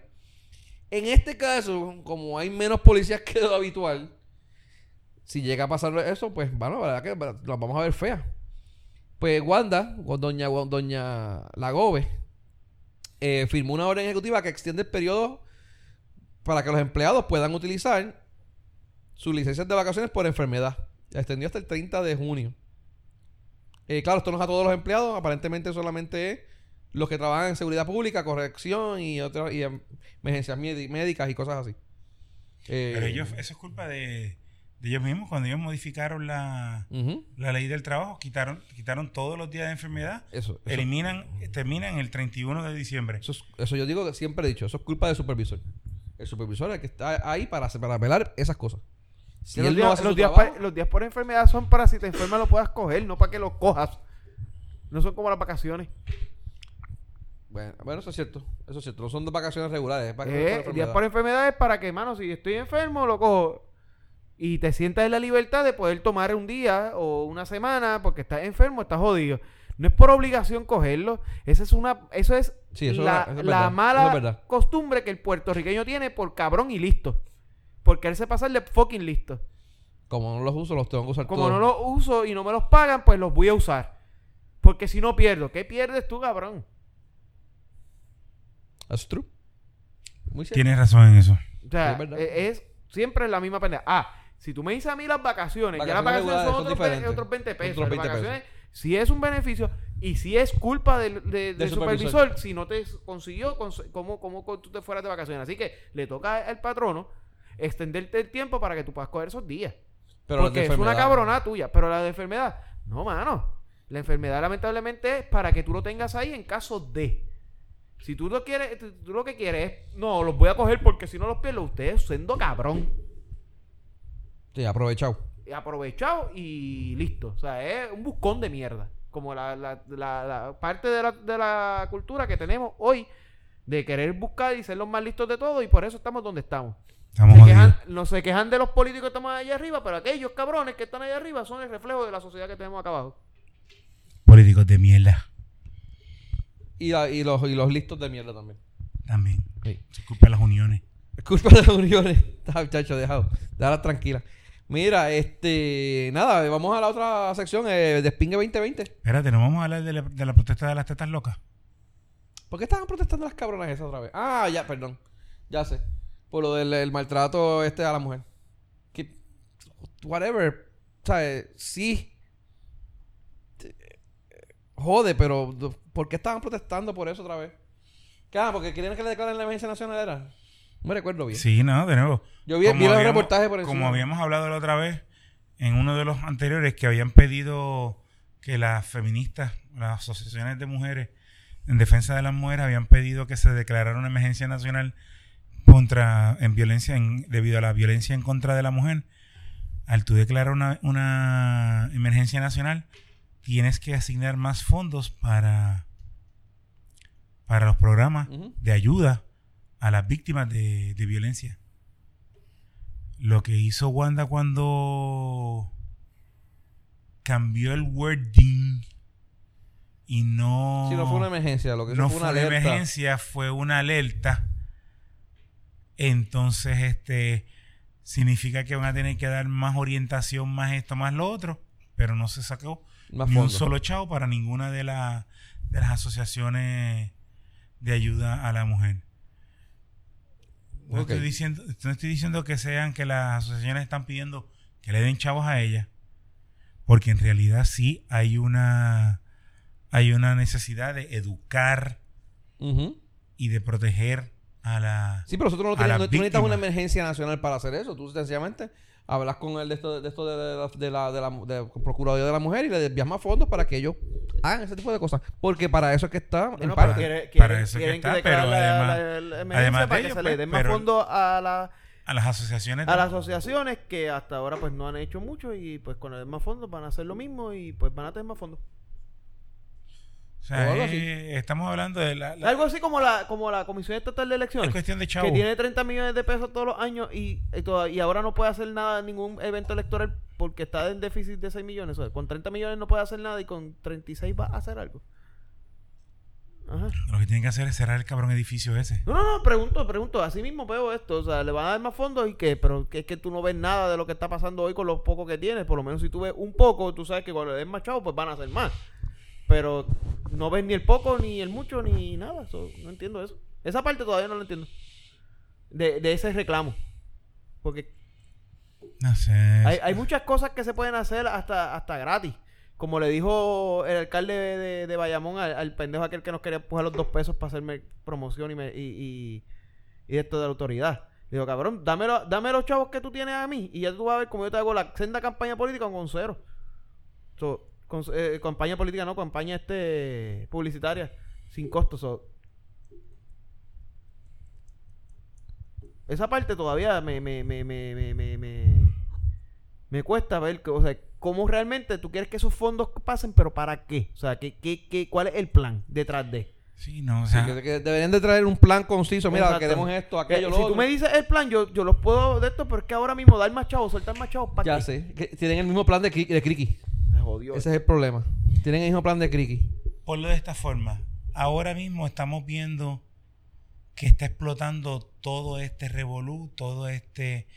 En este caso, como hay menos policías que lo habitual, si llega a pasar eso, pues bueno, la verdad que las vamos a ver feas. Pues Wanda, doña, doña Lagobe, eh, firmó una orden ejecutiva que extiende el periodo para que los empleados puedan utilizar sus licencias de vacaciones por enfermedad. La extendió hasta el 30 de junio. Eh, claro, esto no es a todos los empleados, aparentemente solamente es los que trabajan en seguridad pública, corrección y otras y em- emergencias médi- médicas y cosas así. Eh, Pero ellos, eso es culpa de, de ellos mismos. Cuando ellos modificaron la, la ley del trabajo, quitaron, quitaron todos los días de enfermedad, eso, eso, eliminan, terminan el 31 de diciembre. eso, es- eso yo digo que siempre he dicho, eso es culpa del supervisor. El supervisor es el que está ahí para, para velar esas cosas. Si los, días, no los días trabajo- pa- los días por enfermedad son para si te enfermas lo puedas coger, no para que lo cojas. No son como las vacaciones. Bueno, bueno, eso es cierto, eso es cierto, no son de vacaciones regulares, es Eh, por días por enfermedad es para que, mano, si estoy enfermo, lo cojo. Y te sientas en la libertad de poder tomar un día o una semana porque estás enfermo, estás jodido. No es por obligación cogerlo. Esa es una, eso es Sí, eso la, es- la mala es costumbre que el puertorriqueño tiene por cabrón y listo. Por quererse pasar de fucking listo. Como no los uso, los tengo que usar Como todos. no los uso y no me los pagan, pues los voy a usar. Porque si no pierdo, ¿qué pierdes tú, cabrón? That's true. Muy cierto. Tienes razón en eso. O sea, Es verdad. e- es, siempre la misma pendeja. Ah, si tú me dices a mí las vacaciones, ya las Vacaciones vacaciones son otros, otros 20 pesos. Otros Las 20 pesos. vacaciones, si es un beneficio y si es culpa del, de- del Del supervisor, supervisor. si no te consiguió, cons- cómo, cómo tú te fueras de vacaciones. Así que le toca al patrono extenderte el tiempo para que tú puedas coger esos días. Pero Porque es una cabronada tuya. Pero la de enfermedad, no, mano. La enfermedad, lamentablemente, es para que tú lo tengas ahí en caso de. Si tú lo quieres, tú, tú lo que quieres es, no, los voy a coger porque si no los pierdo, ustedes siendo cabrón. Sí, aprovechado. Y aprovechado y listo. O sea, es un buscón de mierda. Como la, la- la- la parte de la, de la cultura que tenemos hoy de querer buscar y ser los más listos de todo y por eso estamos donde estamos. Estamos Se quejan, no se quejan de los políticos que estamos allá arriba, pero aquellos cabrones que están allá arriba son el reflejo de la sociedad que tenemos acá abajo. Políticos de mierda. Y, la- y los, y los listos de mierda también. También. Sí. Se culpa de las uniones. Es culpa de las uniones. Está, muchacho, dejado. Déjala tranquila. Mira, este. Nada, vamos a la otra sección, eh, Despingue 2020. Espérate, ¿no vamos a hablar de la, de la protesta de las tetas locas? ¿Por qué estaban protestando las cabronas esas otra vez? Ah, ya, perdón. Ya sé. Por lo del el maltrato este a la mujer. Que, whatever. O sea, eh, sí. Jode, pero ¿por qué estaban protestando por eso otra vez? Ah, porque querían que le declaren la emergencia nacional, ¿era? No me recuerdo bien. Sí, no, de nuevo. Yo vi, vi habíamos- reportajes por encima. Como habíamos hablado la otra vez, en uno de los anteriores, que habían pedido que las feministas, las asociaciones de mujeres en defensa de las mujeres, habían pedido que se declarara una emergencia nacional contra, en violencia, en- debido a la violencia en contra de la mujer. Al tú declarar una, una emergencia nacional, tienes que asignar más fondos para, para los programas de ayuda a las víctimas de, de violencia. Lo que hizo Wanda cuando cambió el wording y no... Si no fue una emergencia, lo que no fue una fue una alerta. emergencia, fue una alerta. Entonces, este significa que van a tener que dar más orientación, más esto, más lo otro, pero no se sacó Más ni un solo chavo para ninguna de, la- de las asociaciones de ayuda a la mujer. No, estoy diciendo, no estoy diciendo que sean que las asociaciones están pidiendo que le den chavos a ella, porque en realidad sí hay una hay una necesidad de educar y de proteger a la Sí, pero nosotros no tenemos, no- necesitas una emergencia nacional para hacer eso. Tú sencillamente hablas con el de esto de, esto de, la, de la, de la de Procuraduría de la Mujer y le desvías más fondos para que ellos hagan ese tipo de cosas. Porque para eso es que está en Bueno, parte. pero quiere- para quieren- eso que quieren está, declarar pero la- además- la- la emergencia además de para que se pues, le den más fondos a, la, a las asociaciones a las asociaciones que hasta ahora pues no han hecho mucho y pues con el más fondos van a hacer lo mismo y pues van a tener más fondos. O sea, o algo así. eh, estamos hablando de la, la- Algo así como la como la Comisión Estatal de es Elecciones. cuestión de chavos que tiene 30 millones de pesos todos los años y, y, toda- y ahora no puede hacer nada, ningún evento electoral porque está en déficit de 6 millones. O sea, con 30 millones no puede hacer nada y con 36 va a hacer algo. Ajá. lo que tienen que hacer es cerrar el cabrón edificio ese No, no, no, pregunto, pregunto. Así mismo veo esto. O sea, le van a dar más fondos y que, pero es que tú no ves nada de lo que está pasando hoy con los pocos que tienes. Por lo menos si tú ves un poco, tú sabes que cuando den más chavos, pues van a hacer más. Pero no ves ni el poco, ni el mucho, ni nada. So, no entiendo eso. Esa parte todavía no lo entiendo. De, de ese reclamo. Porque no sé hay, hay muchas cosas que se pueden hacer hasta, hasta gratis. Como le dijo el alcalde de, de- de Bayamón al, al pendejo aquel que nos quería empujar los dos pesos para hacerme promoción y, me, y, y, y esto de la autoridad. Digo, cabrón, dame, lo- dame los chavos que tú tienes a mí y ya tú vas a ver cómo yo te hago la senda campaña política con cero. So, con- eh, campaña política no, campaña este publicitaria sin costo. so. Esa parte todavía me, me, me, me, me, me, me, me cuesta ver, que, o sea, cómo realmente tú quieres que esos fondos pasen, pero ¿para qué? O sea, ¿qué, qué, qué, ¿cuál es el plan detrás de? sí no o Sí, sea que- que deberían de traer un plan conciso. Mira, Exacto. queremos esto, aquello, Eh, lo si tú otro. me dices el plan, yo, yo los puedo de esto, pero es que ahora mismo dar más chavos, soltar más chavos, ¿para Ya qué? sé. Que tienen el mismo plan de, Cri- de Criqui. Jodió. Ese es el problema. Tienen el mismo plan de Criqui. ponlo de esta forma ahora mismo estamos viendo que está explotando todo este revolú todo este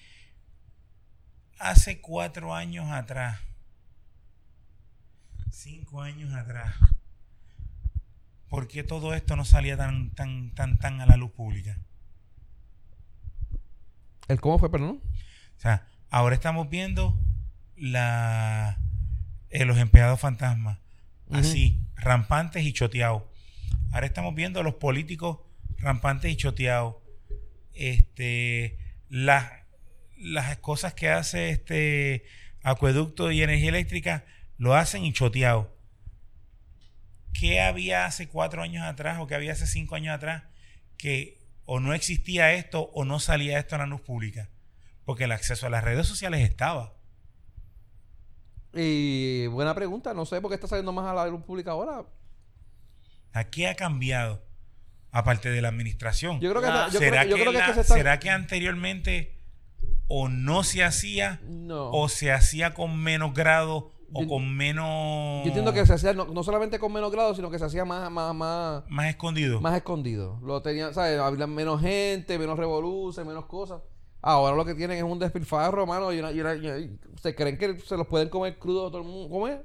hace cuatro años atrás cinco años atrás ¿por qué todo esto no salía tan tan tan tan a la luz pública? ¿El cómo fue, perdón? O sea, ahora estamos viendo la, eh, los empleados fantasmas, así, rampantes y choteados. Ahora estamos viendo los políticos rampantes y choteados. Este, las, las cosas que hace este acueducto y energía eléctrica lo hacen y choteados. ¿Qué había hace cuatro años atrás o qué había hace cinco años atrás que o no existía esto o no salía esto en la luz pública? Porque el acceso a las redes sociales estaba. Y buena pregunta. No sé por qué está saliendo más a la luz pública ahora. ¿A qué ha cambiado? Aparte de la administración. Yo creo que, ¿Será, que anteriormente o no se hacía No. o se hacía con menos grado o Yo- con menos... Yo entiendo que se hacía no, no solamente con menos grado, sino que se hacía más, más, más, Más escondido. más escondido. Lo tenían, ¿sabes? Había menos gente, menos revoluciones, menos cosas. Ahora lo que tienen es un despilfarro, mano. Y una, y una- y- se creen que se los pueden comer crudo todo el mundo. ¿Cómo es?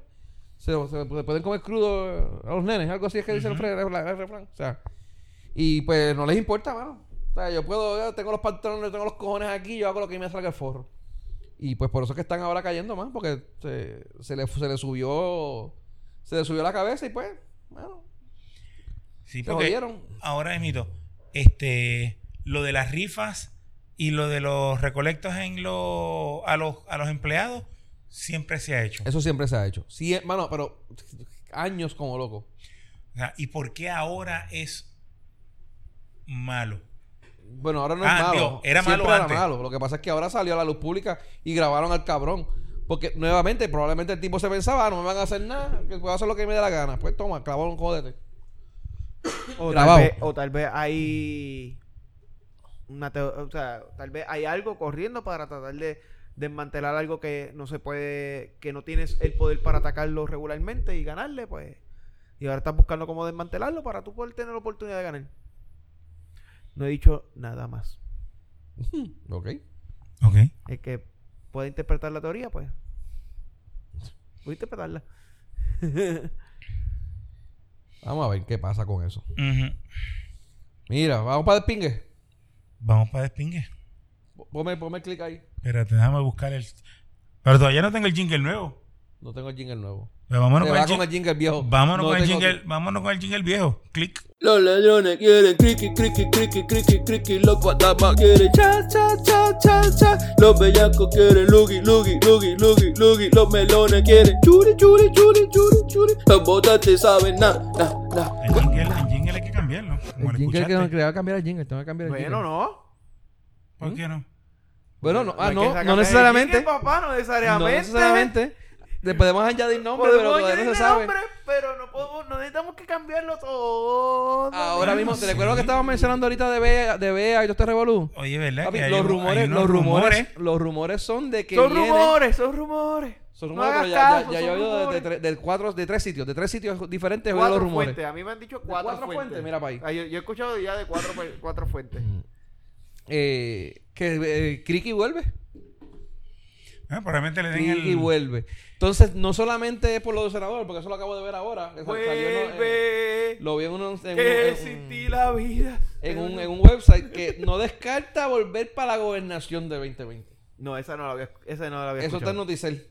Se, los- se pueden comer crudo a los nenes. Algo así es que dice el, refrán, el- el refrán. O sea, y pues no les importa, mano. O sea, yo puedo, yo tengo los pantalones, tengo los cojones aquí, yo hago lo que me salga el forro. Y pues por eso es que están ahora cayendo más, porque se, se, le, se le subió se le subió la cabeza y pues, bueno, Sí, se porque jodieron. ahora es mito. Este, lo de las rifas y lo de los recolectos en lo, a, los, a los empleados siempre se ha hecho. Eso siempre se ha hecho. Sí, hermano, pero años como loco. ¿Y por qué ahora es malo? Bueno, ahora no es Ah, malo. Dios, era Siempre malo era antes. malo. Lo que pasa es que ahora salió a la luz pública y grabaron al cabrón. Porque nuevamente, probablemente el tipo se pensaba, "Ah, no me van a hacer nada, que puedo hacer lo que me dé la gana. Pues toma, clavón, jódete. O tal, vez, o tal vez hay una teo- o sea, tal vez hay algo corriendo para tratar de desmantelar algo que no se puede, que no tienes el poder para atacarlo regularmente y ganarle, pues Y ahora estás buscando cómo desmantelarlo para tú poder tener la oportunidad de ganar. No he dicho nada más. Ok. Ok. El que puede interpretar la teoría, pues. Voy a interpretarla. Vamos a ver qué pasa con eso. Mira, vamos para despingue. Vamos para despingue. Ponme, ponme clic ahí. Espérate, déjame buscar el. Pero todavía no tengo el jingle nuevo. No tengo el jingle nuevo. Pero vámonos Se con el, con el jingle viejo. vámonos No con el jingle. Vámonos con el jingle viejo. Clic. Los ladrones quieren criqui, criqui, criqui, criqui, criqui. Los guatamas quieren cha, cha, cha, cha, cha. Los bellacos quieren lugi, lugi, lugi, lugi, lugi. Los melones quieren churi, churi, churi, churi, churi. Los botantes saben na, na, na. El jingle que. Como El jingle que no escuchaste. quería cambiar el jingle. Tengo que cambiar el Bueno, jingle. no. ¿Por qué no? Bueno, no, ah, hay que no, no el necesariamente. jingle, papá, no necesariamente. No necesariamente. Le podemos añadir nombre, pero Podemos todavía no se añadirle sabe. nombre, pero no, podemos, no necesitamos que cambiarlo todo. Ahora mismo, ¿te sí. recuerdas que estábamos mencionando ahorita de Bea, de Bea y todo este revolú? Oye, ¿verdad? Papi, que hay los uno- hay rumores, unos los rumores, los rumores son de que son viene- rumores, son rumores. Son No rumores, pero ya, ya, caso, ya son yo he oído de, de, de cuatro, de tres sitios, de tres sitios diferentes he oído Cuatro los rumores. fuentes. A mí me han dicho ¿De cuatro, cuatro fuentes. fuentes? Mira pa' ahí. Ah, yo, yo he escuchado ya de cuatro, cuatro fuentes. Eh, que eh, Criqui vuelve. Ah, probablemente le den Criqui el. vuelve. Entonces, no solamente es por lo del senador, porque eso lo acabo de ver ahora. Eh, Vuelve. lo vi en, unos- en, que un- ti la vida. en un, en un website que no descarta volver para la gobernación de 2020. No, esa no la había, esa no la había Eso está en. Noticel.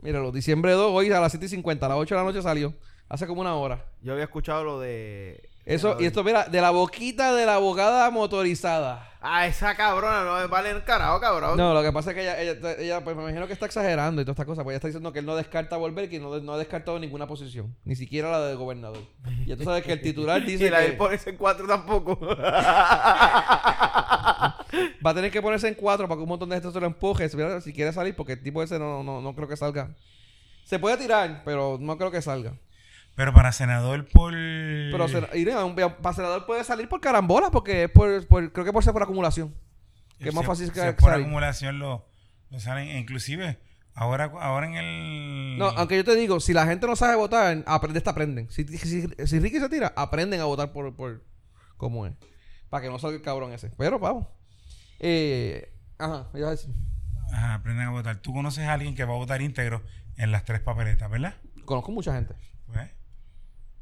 Míralo, diciembre 2, hoy a las 7 y 50, a las 8 de la noche salió. Hace como una hora. Yo había escuchado lo de... Eso, y esto, mira, de la boquita de la abogada motorizada. Ah, esa cabrona no me vale el carajo, cabrón. No, lo que pasa es que ella, ella, ella, pues me imagino que está exagerando y todas estas cosas. Pues ella está diciendo que él no descarta volver y que no, no ha descartado ninguna posición. Ni siquiera la de gobernador. Y tú sabes que el titular dice y la de que ponerse en cuatro tampoco. va a tener que ponerse en cuatro para que un montón de gente se lo empuje. Si, quiere salir, porque el tipo ese no, no, no creo que salga. Se puede tirar, pero no creo que salga. Pero para senador por. Pero sena- para senador puede salir por carambola, porque es por, por- creo que por ser por acumulación. Que es más fácil que es por salir. acumulación lo, lo salen. e Inclusive, ahora, ahora en el. No, aunque yo te digo, si la gente no sabe votar, aprende, esta aprenden. Si, si, si Ricky se tira, aprenden a votar por, por cómo es. Para que no salga el cabrón ese. Pero vamos. Eh, ajá, iba a decir. Ajá, aprendan a votar. Tú conoces a alguien que va a votar íntegro en las tres papeletas, ¿verdad? Conozco mucha gente. Pues,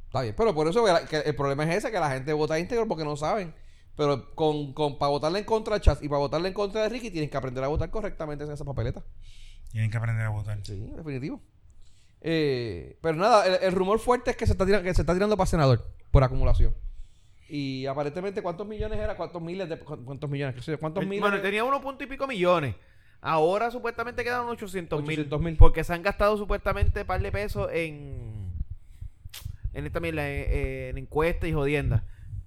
Está bien, pero por eso que el problema es ese, que la gente vota íntegro porque no saben. Pero con, con para votarle en contra de Chas y para votarle en contra de Ricky, tienen que aprender a votar correctamente en esa papeleta. tienen que aprender a votar. Sí, definitivo. Eh, pero nada, el, el rumor fuerte es que se, está tirando, que se está tirando para senador por acumulación. Y aparentemente, ¿cuántos millones era? ¿Cuántos miles de... cu- ¿Cuántos millones? ¿Qué sé yo? ¿Cuántos miles? Bueno, tenía uno punto y pico millones. Ahora supuestamente quedan 800 mil. 800,000. Porque se han gastado supuestamente un par de pesos en. En esta mierda, en, en encuestas y jodiendas.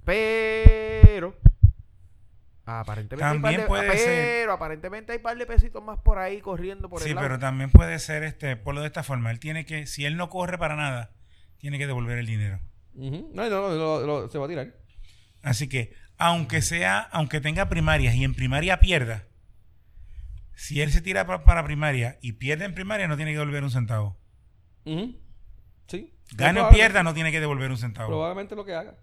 Pero. Aparentemente hay También par de, puede pero ser- aparentemente hay par de pesitos más por ahí corriendo por Sí, el lado. pero también puede ser este, ponlo de esta forma. Él tiene que, si él no corre para nada, tiene que devolver el dinero. No, no, no, lo- lo- se va a tirar. Así que, aunque sea, aunque tenga primarias y en primaria pierda, si él se tira pa- para primaria y pierde en primaria, no tiene que devolver un centavo. Sí. Gane o pierda, no tiene que devolver un centavo. Probablemente lo que haga.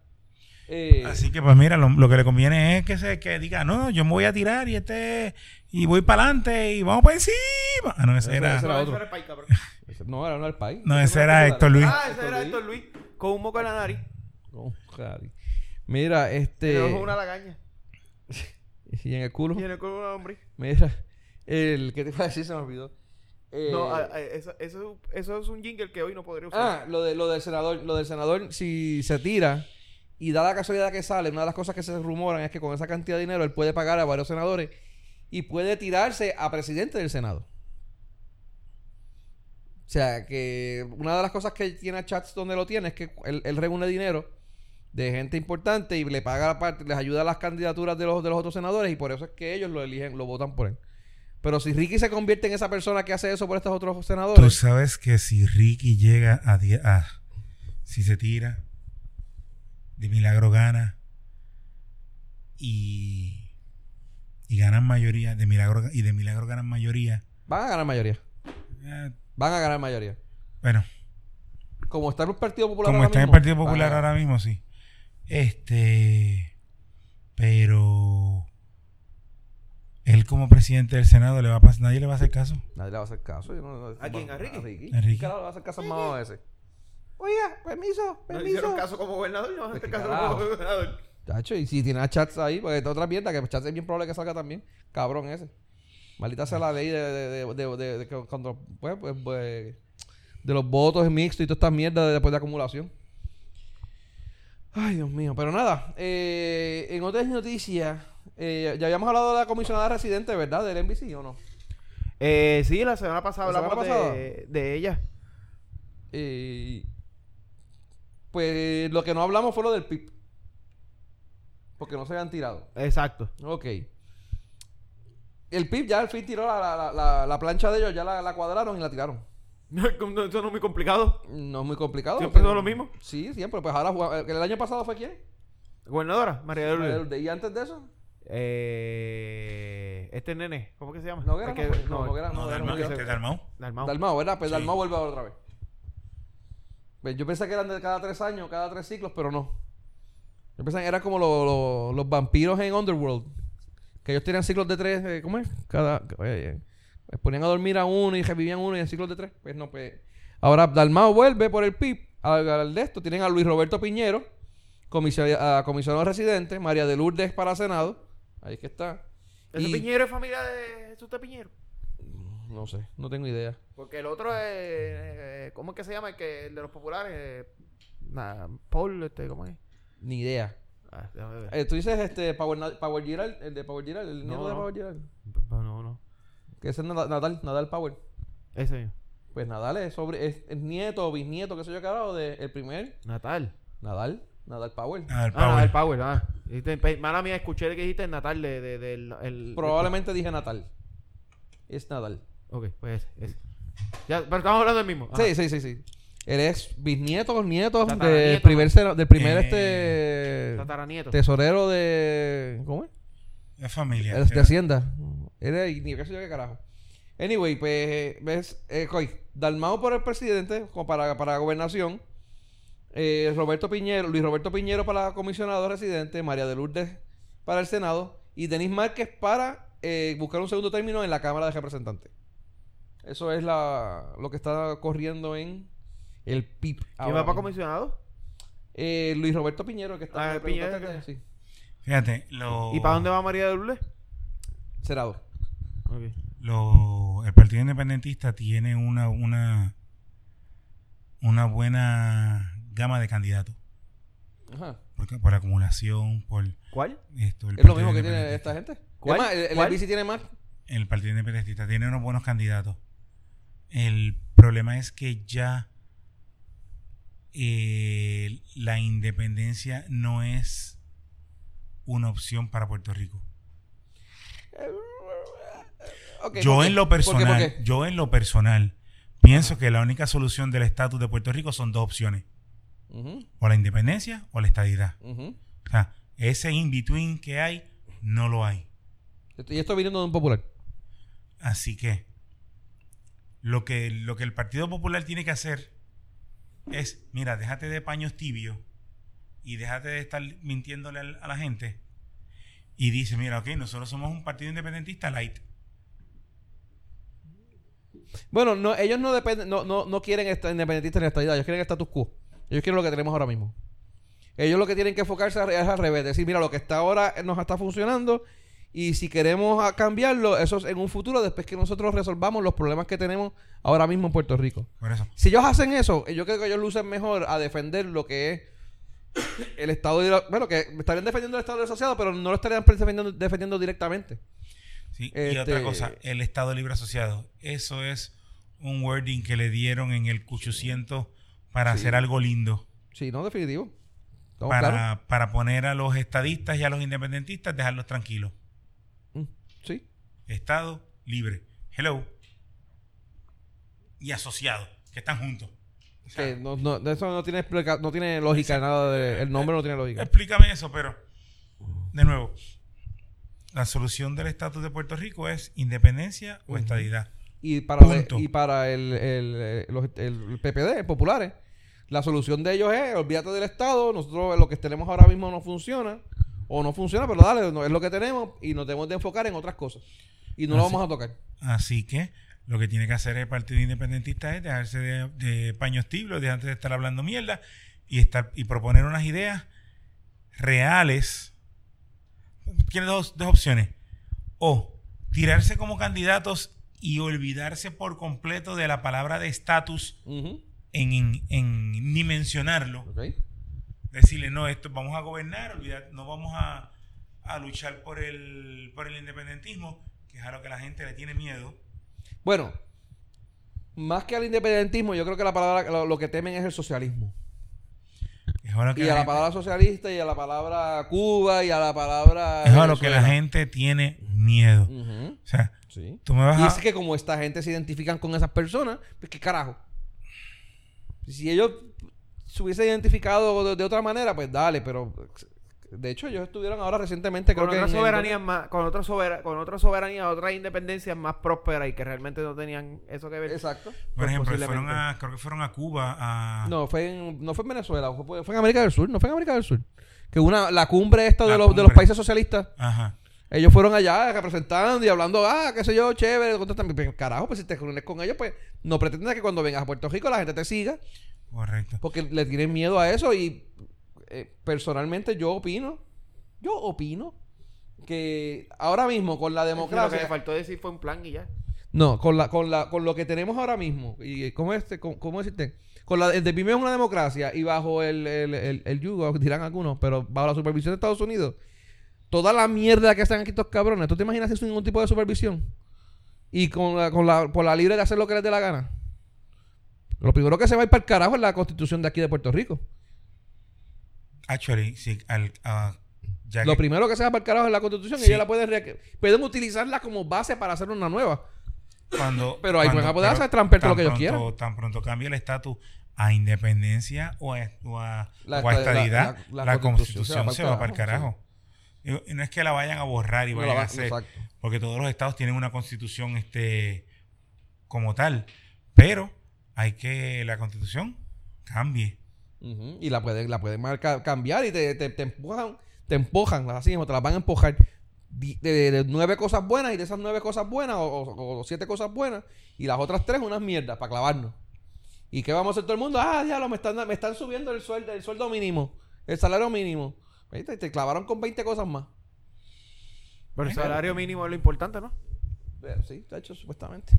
Eh, Así que, pues mira, lo, lo que le conviene es que se que diga, no, yo me voy a tirar y este, y voy para adelante y vamos para encima. Ah, no, ese Ese- era, ese era No, otro. ese el país, cabrón. ese- no, era no era el país. no, ese era Héctor Luis. Ah, ese era Héctor Luis. Con un moco en la nariz. Mira, este... Pero es una lagaña. Y en el culo. Y en el culo de un hombre. Mira, el que te iba a decir se me olvidó. Eh, No, a- a- eso, eso, eso es un jingle que hoy no podría usar. ah, lo, de, lo del senador, lo del senador, si se tira y da la casualidad que sale, una de las cosas que se rumoran es que con esa cantidad de dinero él puede pagar a varios senadores y puede tirarse a presidente del Senado. O sea, que una de las cosas que tiene a Chats donde lo tiene es que él, él reúne dinero de gente importante y le paga la parte, les ayuda a las candidaturas de los, de los otros senadores y por eso es que ellos lo eligen, lo votan por él. Pero si Ricky se convierte en esa persona que hace eso por estos otros Tú senadores, sabes que si Ricky llega a, a si se tira, de milagro gana y y ganan mayoría, de milagro y de milagro ganan mayoría. van a ganar mayoría. eh, Van a ganar mayoría. bueno, como está el Partido Popular Como ahora está el Partido Popular ah, ahora mismo, sí. Este. Pero. Él como presidente del Senado le va a pasar, nadie le va a hacer caso. Nadie le va a hacer caso. yo no- no- ¿A quién? ¿A Ricky? A Ricky. ¿Qué carajo le va a hacer caso al mamado ese? Oiga, permiso, No le permiso. hicieron caso como gobernador, no van a hacer qué caso como gobernador. Chacho, y si tiene a chats ahí, porque esta otra mierda, que chats es bien probable que salga también. Cabrón ese. Maldita sea la ley de, de, de, de, de- cuando, pues, pues, pues, de los votos mixtos y todas estas mierdas de- después de acumulación. Ay, Dios mío. Pero nada, eh, en otras noticias, eh, ya habíamos hablado de la comisionada residente, ¿verdad? Del NBC o no? Eh, sí, la semana pasada ¿La hablamos semana de, de ella. Eh, pues lo que no hablamos fue lo del PIB. Porque no se habían tirado. Exacto. Ok. El PIB ya al fin tiró la, la- la- la plancha de ellos, ya la cuadraron y la tiraron. Eso no es muy complicado. No es muy complicado. ¿Siempre son lo mismo? Sí, siempre. Pues ahora, el año pasado fue quién? Gobernadora, María de Lourdes. El- ¿Y antes de eso? Eh, este nene, ¿cómo que se llama? Noguera no que- fue. No, Noguera No, no, Dalmau, este Dalmau. Dalmau. Dalmau, ¿verdad? Pues Sí. Dalmau vuelve otra vez. Pues yo pensé que eran de cada tres años, cada tres ciclos, pero no. Yo pensé que eran como lo- lo- los vampiros en Underworld. Que ellos tenían ciclos de tres, eh, ¿cómo es? Cada, eh, eh, ponían a dormir a uno y revivían uno y en ciclos de tres. Pues no, pues. Ahora Dalmau vuelve por el PIB al, al de esto. Tienen a Luis Roberto Piñero, comisio- a comisionado residente, María de Lourdes para Senado. Ahí que está. ¿Ese Y- Piñero es familia de Jesús de Piñero? No sé, no tengo idea. Porque el otro es. eh, ¿Cómo es que se llama? El, que, el de los populares. eh, nah, Paul, este, ¿cómo es? Ni idea. Ah, ver. Eh, tú dices este Power, Power Giral, el de Power Giral, el No, nieto de. Power Giral. No. Que ese es Nadal, Nadal, Nadal Power. Ese mismo. Pues Nadal es sobre es, es nieto o bisnieto, qué sé yo carajo, de el primer Natal. Nadal, Nadal Power. Ah, el Ah, Power. el Power, ah. Dijiste- Mala mía, escuché que dijiste Natal de, de, del- el, Probablemente dije Natal. Es Nadal. Ok, pues ese, ese. Ya, pero estamos hablando del mismo. Ajá. Sí, sí, sí, sí. Él es bisnieto o nieto del primer, del primer Eh, este Tataranieto. tesorero de ¿cómo es? Es familia. De Hacienda. Era y ni yo qué carajo. Anyway, pues, ves, eh, Dalmao por el presidente como para, para gobernación. eh, Roberto Piñero, Luis Roberto Piñero para comisionado residente, María de Lourdes para el Senado y Denis Márquez para eh, buscar un segundo término en la Cámara de Representantes. Eso es la, lo que está corriendo en el PIB. ¿Quién va para comisionado? Eh, Luis Roberto Piñero, que está Ah, Piñero, que- sí. Fíjate, lo, ¿Y para dónde va María de Lourdes? Senado. Lo- el Partido Independentista tiene una, una, una buena gama de candidatos. Ajá. Por, por acumulación, por ¿Cuál? esto. el Es lo Partido mismo que tiene Independentista. esta gente. ¿Cuál? El, el ¿Cuál? Tiene más. El Partido Independentista tiene unos buenos candidatos. El problema es que ya eh, la independencia no es una opción para Puerto Rico. Yo en lo ¿Por qué? personal, ¿Por qué? yo en lo personal pienso que la única solución del estatus de Puerto Rico son dos opciones, o la independencia o la estadidad. O sea, ese in between que hay no lo hay. Y esto viniendo de un popular. Así que lo que lo que el Partido Popular tiene que hacer es, mira, déjate de paños tibios y déjate de estar mintiéndole a la gente y dice, mira, ok, nosotros somos un partido independentista light. Bueno, no, ellos no dependen, no, no, no quieren estar independentistas en la estadidad, ellos quieren el status quo. Ellos quieren lo que tenemos ahora mismo. Ellos lo que tienen que enfocarse es al revés, decir, mira, lo que está ahora nos está funcionando y si queremos cambiarlo, eso es en un futuro, después que nosotros resolvamos los problemas que tenemos ahora mismo en Puerto Rico. Por eso. Si ellos hacen eso, yo creo que ellos lucen mejor a defender lo que es el Estado de Bueno, que estarían defendiendo el Estado Asociado, pero no lo estarían defendiendo, defendiendo directamente. Sí, Y Este- otra cosa, el Estado Libre Asociado. Eso es un wording que le dieron en el 800 para Sí. hacer algo lindo. Sí, no, definitivo. Para, para poner a los estadistas y a los independentistas, dejarlos tranquilos. Mm, Sí. Estado libre. Hello. Y asociado, que están juntos. O sea, Que no, no, eso no tiene, explica- no tiene lógica, nada de, el nombre no tiene lógica. Explícame eso, pero de nuevo, la solución del estatus de Puerto Rico es independencia o estadidad. Y para, Punto. y para el, el, eh, los- el PPD, populares, La solución de ellos es, olvídate del Estado, nosotros lo que tenemos ahora mismo no funciona, o no funciona, pero dale, no, es lo que tenemos y nos debemos de enfocar en otras cosas. Y no lo Así- vamos a tocar. Así que lo que tiene que hacer el Partido Independentista es dejarse de, de paños tibios, de antes de estar hablando mierda y estar y proponer unas ideas reales. Tiene dos, dos opciones. O tirarse como candidatos y olvidarse por completo de la palabra de estatus en, en- en ni mencionarlo. Decirle, no, esto vamos a gobernar, olvidar- no vamos a, a luchar por el, por el independentismo, que es a lo que la gente le tiene miedo. Bueno, más que al independentismo, yo creo que la palabra, lo, lo que temen es el socialismo. Y a la palabra socialista, y a la palabra Cuba, y a la palabra. es a lo que la gente tiene miedo. O sea, sí. tú me vas Y a... es que como esta gente se identifican con esas personas, pues qué carajo. Si ellos se hubiesen identificado de, de otra manera, pues dale, pero de hecho ellos estuvieron ahora recientemente con creo que otras soberanías más, con otras sobera- con otras soberanías, otras independencias más prósperas y que realmente no tenían eso que ver. Exacto. por pues ejemplo, fueron a, creo que fueron a Cuba a... No, fue en, no fue en Venezuela, fue, fue en América del Sur, no fue en América del Sur. Que una la cumbre esta de los, de los países socialistas, Ajá. ellos fueron allá representando y hablando, ah, qué sé yo, chévere, con carajo, pues si te reúnes con ellos, pues no pretendas que cuando vengas a Puerto Rico la gente te siga. Correcto. Porque le tienen miedo a eso y eh, personalmente yo opino, yo opino que ahora mismo con la Lo que democracia... le faltó decir fue un plan y ya. No, con la, con la, con lo que tenemos ahora mismo, y cómo este, cómo, cómo decirte, con la, el de primero es una democracia y bajo el, el, el, el yugo, dirán algunos, pero bajo la supervisión de Estados Unidos, toda la mierda que hacen aquí estos cabrones, ¿tú te imaginas sin ningún tipo de supervisión? Y con la, con la, por la libre de hacer lo que les dé la gana. Lo primero que se va a ir para el carajo es la constitución de aquí de Puerto Rico. Actually, sí, al, a- ya Lo que- primero que se va para el carajo es la constitución y ellos la pueden, re- utilizarla como base para hacer una nueva. cuando, Pero ahí cuando- van a poder pero hacer tramper todo tan lo que ellos quieran. Tan pronto cambie el estatus a independencia o a, o a- La o a estadidad, la- la, la constitución, constitución se va para el carajo, no es que la vayan a borrar y No vayan va- a hacer, exacto. porque todos los estados tienen una constitución este como tal, pero hay que la constitución cambie. Y la pueden, la pueden marcar, cambiar y te, te, te empujan, te empujan, así mismo, te las van a empujar de, de- de nueve cosas buenas y de esas nueve cosas buenas o, o- o siete cosas buenas y las otras tres unas mierdas para clavarnos. ¿Y qué vamos a hacer todo el mundo? Ah, diablo, me están, me están subiendo el sueldo, el sueldo mínimo, el salario mínimo. ¿Viste? Te clavaron con 20 cosas más. Pero el salario mínimo es lo importante, ¿no? Eh, Sí, de hecho, supuestamente.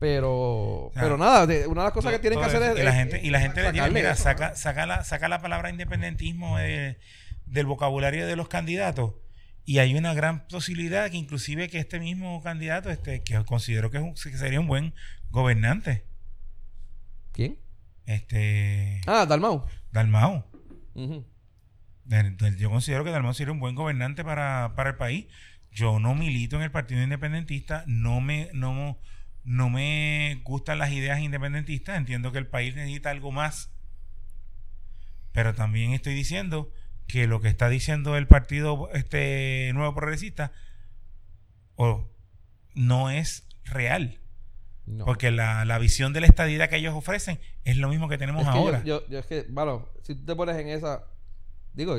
Pero, sea, pero nada, de- una de las cosas que tienen que hacer eso. es. y la es- gente y la gente le tiene mira eso, saca saca la saca la palabra independentismo de- del vocabulario de los candidatos y hay una gran posibilidad que inclusive que este mismo candidato este que considero que, es un- que sería un buen gobernante ¿Quién? este Ah, Dalmau. Dalmau del- yo considero que Dalmau sería un buen gobernante para, para el país. Yo no milito en el Partido Independentista, no me, no, no me gustan las ideas independentistas, entiendo que el país necesita algo más. Pero también estoy diciendo que lo que está diciendo el Partido este Nuevo Progresista no es real. No. Porque la, la visión de la estadidad que ellos ofrecen es lo mismo que tenemos Es que ahora. Yo, yo- yo es que, bueno, si tú te pones en esa. Digo,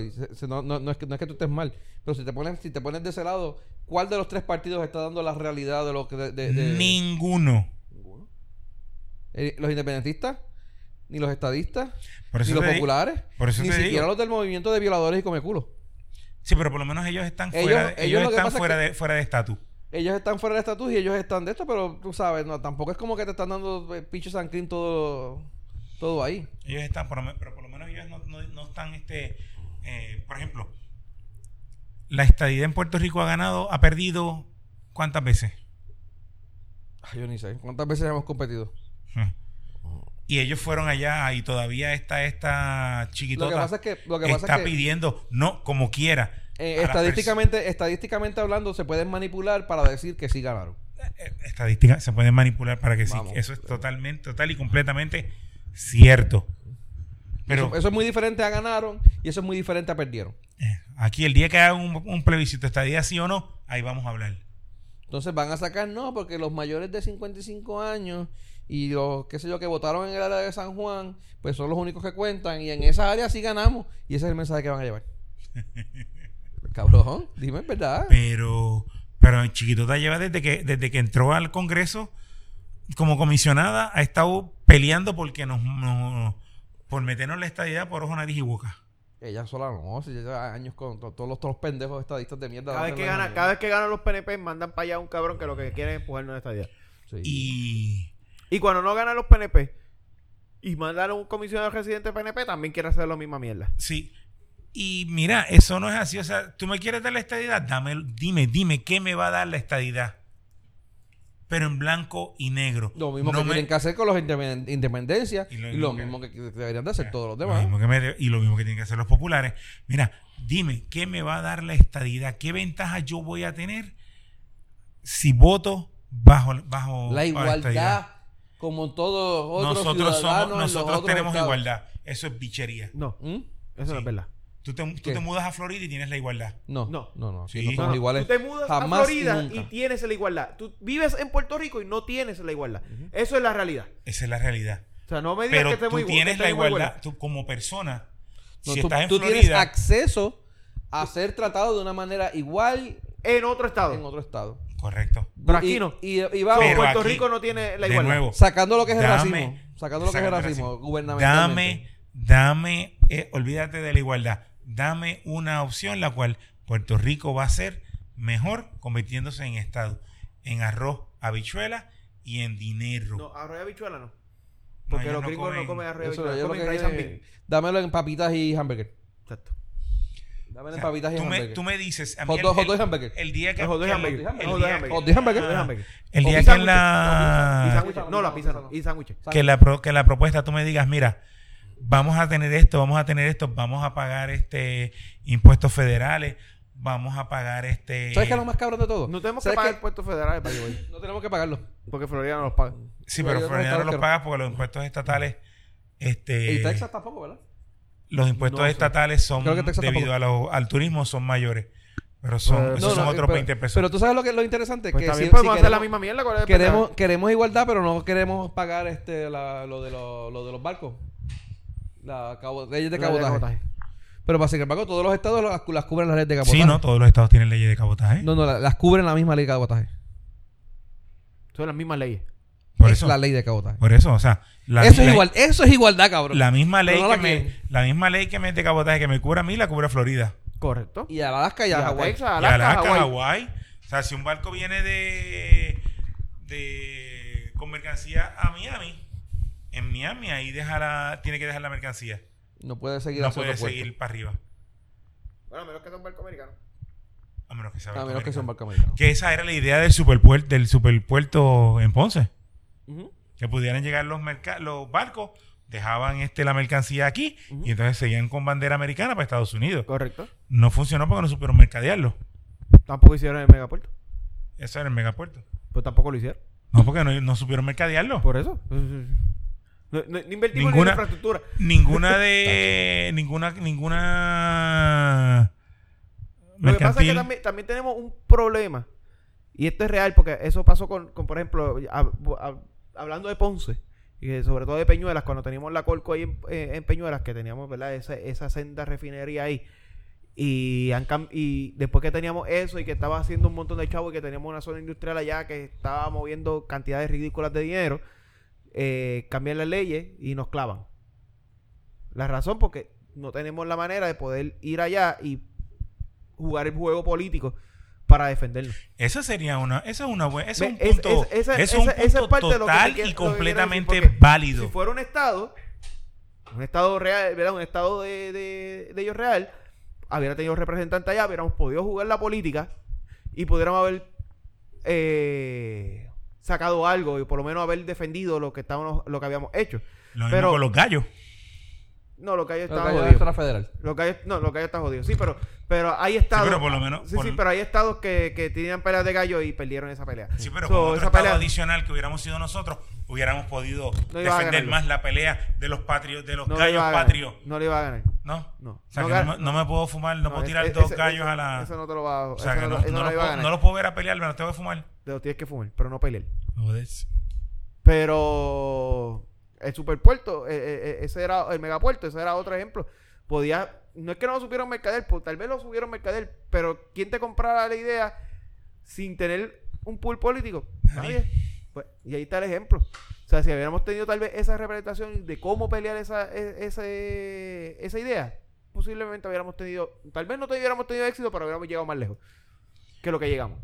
no, no- no es que, no es que tú estés mal, pero si te pones si te pones de ese lado, ¿cuál de los tres partidos está dando la realidad de lo que. De, de- de- Ninguno. Ninguno. Eh, ¿Los independentistas? ¿Ni los estadistas? Por ¿Ni los populares? por eso Ni siquiera digo. los del movimiento de violadores y comeculos. Sí, pero por lo menos ellos están Ellos- fuera, de- ellos ellos están es fuera que- de fuera de estatus. Ellos están fuera del estatus y ellos están de esto, pero tú sabes, no, tampoco es como que te están dando eh, pinche San todo, todo ahí. Ellos están, pero por lo menos ellos no, no- no están, este, eh, por ejemplo, la estadidad en Puerto Rico ha ganado, ha perdido, ¿cuántas veces? Ay, yo ni sé. ¿Cuántas veces hemos competido? Y ellos fueron allá y todavía está esta Lo chiquitota que pasa es que, lo que pasa está es que pidiendo, no, como quiera. eh, estadísticamente, estadísticamente hablando, se pueden manipular para decir que sí ganaron. pers- eh, Estadísticas se pueden manipular para que sí. Eso es totalmente, total y completamente cierto. Pero eso, eso es muy diferente a ganaron y eso es muy diferente a perdieron. Eh, aquí el día que hagan un, un plebiscito, estadía sí o no, ahí vamos a hablar. Entonces van a sacar no, porque los mayores de 55 años Y los, qué sé yo, que votaron en el área de San Juan, pues son los únicos que cuentan. Y en esa área sí ganamos. Y ese es el mensaje que van a llevar. Cabrón, dime, ¿verdad? Pero, pero Chiquitota lleva desde que, desde que entró al Congreso como comisionada, ha estado peleando porque nos, nos- por meternos la estadidad por ojo, nariz y boca. Ella sola no, si lleva años con to- todos los, todos los pendejos estadistas de mierda. Cada vez, que gana, cada vez que ganan los PNP, mandan para allá un cabrón que lo que quiere es empujarnos en esta idea. Sí. Y Y cuando no ganan los PNP y mandan a un comisionado residente PNP, también quiere hacer la misma mierda. sí. Y mira, eso no es así. O sea, tú me quieres dar la estadidad, dame, dime, dime, ¿qué me va a dar la estadidad? Pero en blanco y negro. Lo mismo No que me- tienen que hacer con los independ- independencias Y y lo mismo que, que deberían de hacer todos los Lo demás. mismo que me- y lo mismo que tienen que hacer los populares. Mira, dime, ¿qué me va a dar la estadidad? ¿Qué ventaja yo voy a tener si voto bajo, bajo La igualdad, como todos otros Nosotros, ciudadanos somos, nosotros otros tenemos estados. igualdad. Eso es bichería. No, ¿Mm? eso no es verdad. Tú te, tú te mudas a Florida y tienes la igualdad. No, No. no, no, sí, no somos No, iguales. Tú te mudas jamás a Florida y y, tienes la igualdad. Tú vives en Puerto Rico y no tienes la igualdad. Eso es la realidad. Esa es la realidad. O sea, no me digas Pero que tú igual- que tienes la igualdad, tú como persona. No, si tú estás en tú tienes Florida, acceso a ser tratado de una manera igual En otro estado. en otro estado. correcto. Pero aquí Y- no. Y, y vamos, Pero Puerto aquí, Rico no tiene la de igualdad. nuevo, sacando lo que es el Dame- racismo. Sacando lo que es el racismo racismo. gubernamentalmente. Dame, dame, eh, olvídate de la igualdad. Dame una opción en la cual Puerto Rico va a ser mejor convirtiéndose en Estado. En arroz, habichuela y en dinero. No, arroz y habichuela no. Porque los no gringos no comen- arroz y habichuela, comen que rice and dámelo en papitas y hamburger. Exacto. Dámelo O en sea, papitas y tú, me, hamburger. tú me dices, a mí Hot el- hot el- hamburger. el día que, El hot dog hamburger. el Hot dog hamburger. El día que en la. No, la pizza no. Y sándwiches. que la pro- que la propuesta tú me digas, mira, vamos a tener esto, vamos a tener esto, vamos a pagar este impuestos federales, vamos a pagar este ¿Sabes qué es lo más cabrón de todo? No tenemos que ¿Sabes pagar impuestos federales para No tenemos que pagarlo. Porque Florida no los paga. Sí, Pero Florida no los paga porque los impuestos estatales este y Texas tampoco, ¿verdad? los impuestos No estatales son Creo que Texas debido tampoco. a lo- al turismo son mayores. Pero son, Pues, esos no, son no, otros pero, 20 pesos. Pero tú sabes lo que es lo interesante Pues que también si, podemos si hacer la misma mierda. ¿cuál es el queremos queremos igualdad, pero no queremos pagar este la- lo de los lo de los barcos. La cabo- leyes de La ley de cabotaje. cabotaje. Pero para sin embargo, todos los estados las, las cubren las leyes de cabotaje. sí, no, todos los estados tienen leyes de cabotaje. No, no, la- las cubren la misma ley de cabotaje. Son las mismas leyes. por es eso, la ley de cabotaje. por eso, o sea, la, eso es igual, eso es igualdad, cabrón. la misma ley no que la me, la misma ley que me de cabotaje que me cubre a mí la cubre a Florida. Correcto. Y a Alaska y Y a a Hawái. Alaska, Alaska. Hawái. O sea, si un barco viene de, de con mercancía a Miami, en Miami ahí deja la- tiene que dejar la mercancía. No puede seguir No puede puerto. seguir para arriba. Bueno, a menos que sea un barco americano. A menos que sea A barco menos que sea un barco americano. Que esa era la idea del superpuerto, del superpuerto en Ponce. Que pudieran llegar los, merca- los barcos, dejaban este la mercancía aquí y entonces seguían con bandera americana para Estados Unidos. Correcto. No funcionó porque no supieron mercadearlo. Tampoco hicieron el megapuerto. Eso era el megapuerto. Pues tampoco lo hicieron. No, porque no, no supieron mercadearlo. Por eso. No, no- no invertimos Ninguna- en infraestructura. Ninguna de. ninguna. Ninguna. Lo que pasa es que también, también tenemos un problema. Y esto es real porque eso pasó con, con, por ejemplo, hab- hab- hablando de Ponce. Y sobre todo de Peñuelas, cuando teníamos la Colco ahí en, eh, en Peñuelas, que teníamos, ¿verdad? Esa, esa senda refinería ahí. Y, han y después que teníamos eso y que estaba haciendo un montón de chavos y que teníamos una zona industrial allá que estaba moviendo cantidades ridículas de dinero, eh, cambian las leyes y nos clavan. La razón porque no tenemos la manera de poder ir allá y jugar el juego político para defendernos. Esa sería una. Esa es una buena. Ese es un es- punto. es- esa- es un punto de lo que total quiero- y completamente decir, válido. Si fuera un estado, un estado real, ¿verdad? Un estado de, de, de ellos real, hubiera tenido representante allá, hubiéramos podido jugar la política y pudiéramos haber eh, sacado algo y por lo menos haber defendido lo que estábamos, lo que habíamos hecho. Lo mismo pero- con los gallos. No, lo que hay Pero está la federal. Lo que hay, no, lo que hay está jodido. Sí, pero, pero hay estados. pero por lo menos- Sí, por- sí, pero hay estados que, que tenían peleas de gallo y perdieron esa pelea. Sí, pero So, con otro esa estado pelea- adicional que hubiéramos sido nosotros, hubiéramos podido No defender más la pelea de los patrios, de los no gallos patrios. No le iba a ganar. ¿No? No. O sea, No que no, me, no me puedo fumar, no, puedo es- tirar es- dos ese- gallos ese- a la. Eso no te lo va a. o sea, eso que no, los puedo, los puedo ver a pelear, me los tengo que fumar. Te lo tienes que fumar, pero no pelear. Joder. Pero el superpuerto, eh, eh, eh, ese era el megapuerto, ese era otro ejemplo. Podía, no es que no lo supieron mercader, pues tal vez lo subieron mercader, pero ¿quién te comprara la idea sin tener un pool político? Nadie. Pues, y ahí está el ejemplo. O sea, si hubiéramos tenido tal vez esa representación de cómo pelear esa, e- ese- esa idea, posiblemente hubiéramos tenido, tal vez no hubiéramos tenido éxito, pero hubiéramos llegado más lejos que lo que llegamos.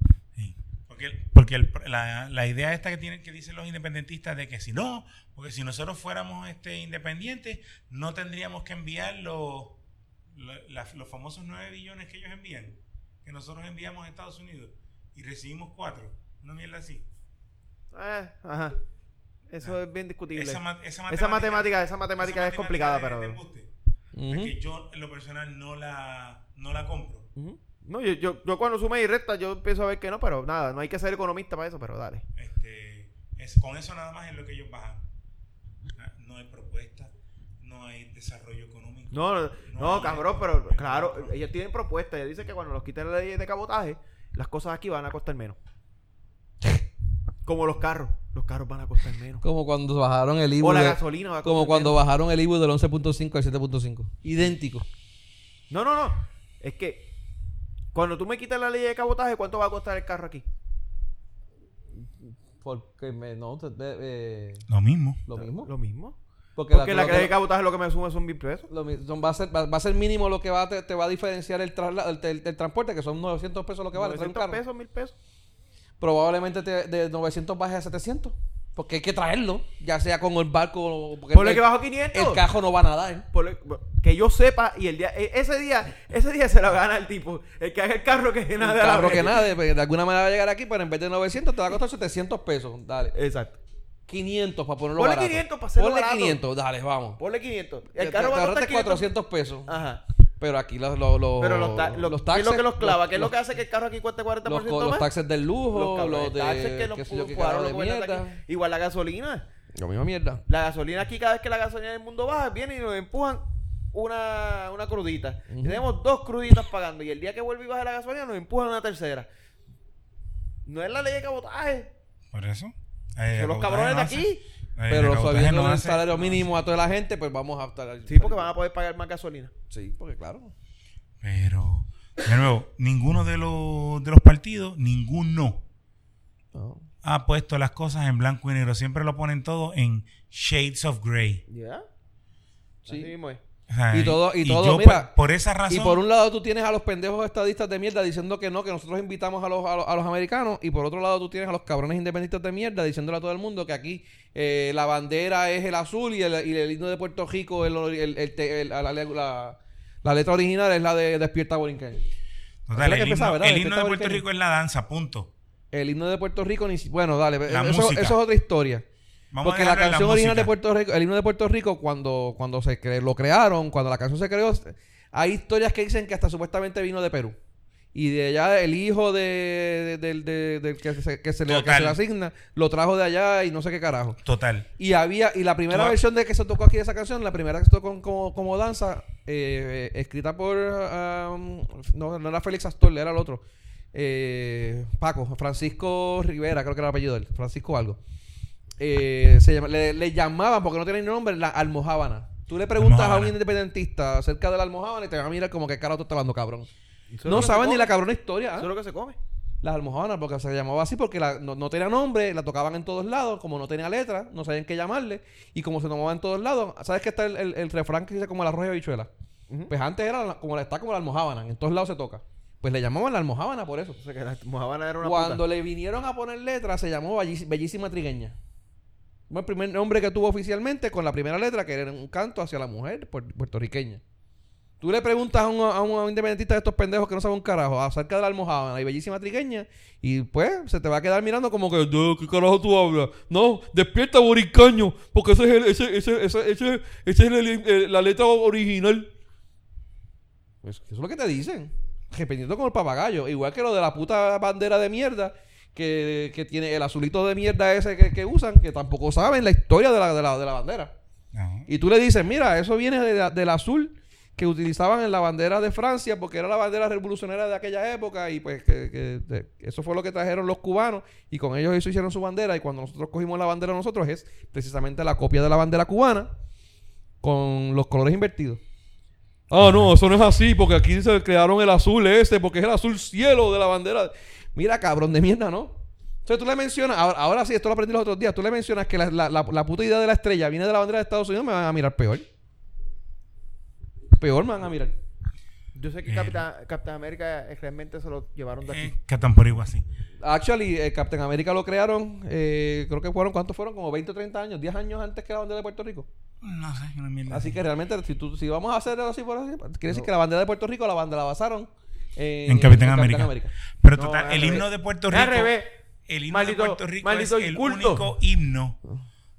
Porque, porque el- la, la idea esta que tienen que dicen los independentistas de que si no, porque si nosotros fuéramos este independientes, no tendríamos que enviar los, los famosos 9 billones que ellos envían, que nosotros enviamos a Estados Unidos y recibimos 4. Una mierda así. Eh, ajá. Eso es bien discutible. Esa, ma- esa Esa matemática, esa matemática esa es complicada, de- pero. Es que yo en lo personal no la, no la compro. Ujú. No, yo, yo, yo cuando sume y resta, yo empiezo a ver que no, pero nada, no hay que ser economista para eso, pero dale. Este, es, con eso nada más es lo que ellos bajan. Ah, No hay propuesta, no hay desarrollo económico. No, no, No cabrón, esto, pero claro, ellos tienen propuestas. Ellos dicen que cuando los quiten la ley de cabotaje, las cosas aquí van a costar menos. Como los carros. Los carros van a costar menos. Como cuando bajaron el IBU. O la de- gasolina va a como cuando menos. bajaron el IBU del 11.5 al 7.5. Idéntico. No, no, no. Es que cuando tú me quitas la ley de cabotaje, ¿cuánto va a costar el carro aquí? Porque me, no, te- te- eh, Lo mismo. lo mismo. Lo mismo. Porque, Porque la ley de cabotaje lo que me sube son mil pesos. lo mi- son- va, a ser, va, va a ser mínimo lo que va a te, te va a diferenciar el, trasla- el, el- el transporte, que son 900 pesos lo que vale. traer un 900 carro. pesos, mil pesos. Probablemente te- de 900 baje a 700. Porque hay que traerlo, ya sea con el barco. o- Porque Ponle el, que bajo 500. el cajo no va a nadar. Ponle- que yo sepa y el día e- ese día ese día se lo gana el tipo el que haga el carro que El nada de la carro que nade, pues, de alguna manera va a llegar aquí, pero en vez de 900 te va a costar 700 pesos. Dale. exacto 500 para ponerlo Ponle barato. 500 para hacerlo Ponle barato. 500, dale, vamos. ponle 500 Te- el carro te va a costar ahorraste 500 400 pesos. ajá Pero aquí los, los, los, pero los, ta- los- los ¿qué taxes. es lo que los clava? ¿Qué es lo los- que hace que el carro aquí cueste 40% los, co- los más? taxes del lujo, los, los de. taxes que nos qué yo, los de mierda. aquí. igual la gasolina Lo mismo mierda. la gasolina aquí cada vez que la gasolina del mundo baja viene y nos empujan una, una crudita tenemos dos cruditas pagando y el día que vuelve y baja la gasolina nos empujan una tercera no es la ley de cabotaje Por eso. Eh, son los cabrones no de aquí Pero subiendo no el salario no mínimo a toda la gente, pues vamos a estar. sí porque van a poder pagar más gasolina Sí, porque claro. Pero, de nuevo, ninguno de los, de los partidos, ninguno No. ha puesto las cosas en blanco y negro. Siempre lo ponen todo en shades of gray. ¿ya? Sí. Así mismo es. Y todo- y todo, yo mira, por, por esa razón. Y por un lado tú tienes a los pendejos estadistas de mierda diciendo que no, que nosotros invitamos a los, a los, a los americanos. Y por otro lado tú tienes a los cabrones independentistas de mierda diciéndole a todo el mundo que aquí eh, la bandera es el azul y el, y el himno de Puerto Rico, el, el- la, la- letra original es la de Despierta Borinquen. Total, el himno, De himno de Teta Puerto. Rico es la danza, punto. El himno de Puerto Rico ni Bueno, dale, eso es otra historia. Vamos Porque la canción original de. Puerto Rico, el himno de Puerto Rico, cuando, cuando se cre- lo crearon, cuando la canción se creó, hay historias que dicen que hasta supuestamente vino de Perú. Y de allá el hijo de, de- del- de- que, se, que, se le, que Total. se le asigna lo trajo de allá y no sé qué carajo. Total. Y había y la primera versión de que se tocó aquí de esa canción, la primera que se tocó como, como danza, eh, eh, escrita por um, no, no era Félix Astor, era el otro. Eh, Paco, Francisco Rivera, creo que era el apellido de él, Francisco algo. Eh, se llama- le, le llamaban, porque no tiene ni nombre, la almohábana. Tú le preguntas a un independentista acerca de la almohábana y te va a mirar como que carajo tú estás hablando, cabrón. No saben ni la cabrona historia. Eso es lo que se come. Las almohábanas, porque se llamaba así porque la- no, no tenía nombre, la tocaban en todos lados, como no tenía letra, no sabían qué llamarle, y como se tomaba en todos lados, ¿sabes que está el, el- el refrán que dice como la arroz y habichuela? Ujú. Pues antes era la- como la, está como la almohábana, en todos lados se toca. Pues le llamaban la almohábana por eso. O sea, que la Mojavana era una Cuando puta. le vinieron a poner letra, se llamó Bellísima Trigueña. El primer nombre que tuvo oficialmente con la primera letra, que era un canto hacia la mujer puer- puertorriqueña. Tú le preguntas a un, a un independentista de estos pendejos que no sabe un carajo acerca de la almohábana y bellísima trigueña y pues se te va a quedar mirando como que "¿De ¿qué carajo tú hablas? No, despierta boricaño porque ese es el- ese, ese, ese, ese, es el- la letra original. Pues eso es lo que te dicen. Dependiendo como el papagayo. Igual que lo de la puta bandera de mierda que, que tiene el azulito de mierda ese que, que usan, que tampoco saben la historia de la, de la, de la bandera. Ajá. Y tú le dices, mira, eso viene de la- del azul que utilizaban en la bandera de Francia porque era la bandera revolucionaria de aquella época y pues que, que- de- eso fue lo que trajeron los cubanos y con ellos eso hicieron su bandera y cuando nosotros cogimos la bandera nosotros es precisamente la copia de la bandera cubana con los colores invertidos. Ah, no, eso no es así porque aquí se crearon el azul ese porque es el azul cielo de la bandera. Mira, cabrón de mierda, ¿no? Entonces tú le mencionas, ahora, ahora sí, esto lo aprendí los otros días, tú le mencionas que la, la- la- la puta idea de la estrella viene de la bandera de Estados Unidos, me van a mirar peor. Peor me van a mirar. Yo sé que Capitán, Capitán América eh, realmente se lo llevaron de aquí. Eh, Captain por igual así. Actually, eh, Captain America lo crearon, eh, creo que fueron, ¿cuántos fueron? Como 20 o 30 años, 10 años antes que la bandera de Puerto Rico. No sé, una mierda. Así que realmente, si, tú, si vamos a hacer así por así, quiere decir que la bandera de Puerto Rico la bandera la basaron en, en Capitán América. Pero total, al el himno de Puerto Rico. El himno Maldito- de Puerto Rico es el único himno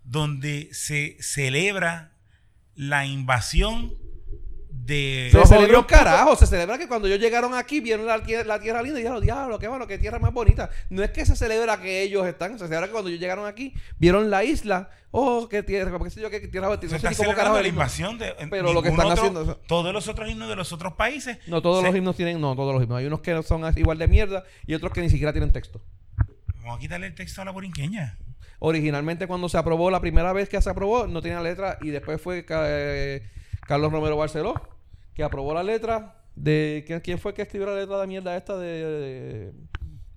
donde se celebra la invasión de. Se celebra un carajo, se celebra que cuando ellos llegaron aquí vieron la, la tierra linda y dijeron, diablo, qué bueno, qué tierra más bonita. No es que se celebra que ellos están, se celebra que cuando ellos llegaron aquí vieron la isla, oh, qué tierra, qué sé yo, qué tierra, no Se sé está carajo la invasión de. Pero lo que están otro- haciendo- Todos los otros himnos de los otros países. No todos se- los himnos tienen, no todos los himnos. Hay unos que son igual de mierda y otros que ni siquiera tienen texto. Vamos a quitarle el texto a la borinqueña. Originalmente cuando se aprobó, la primera vez que se aprobó, no tenía letra y después fue eh, Carlos Romero Barceló que aprobó la letra de... ¿quién, quién fue que escribió la letra de mierda esta de... de-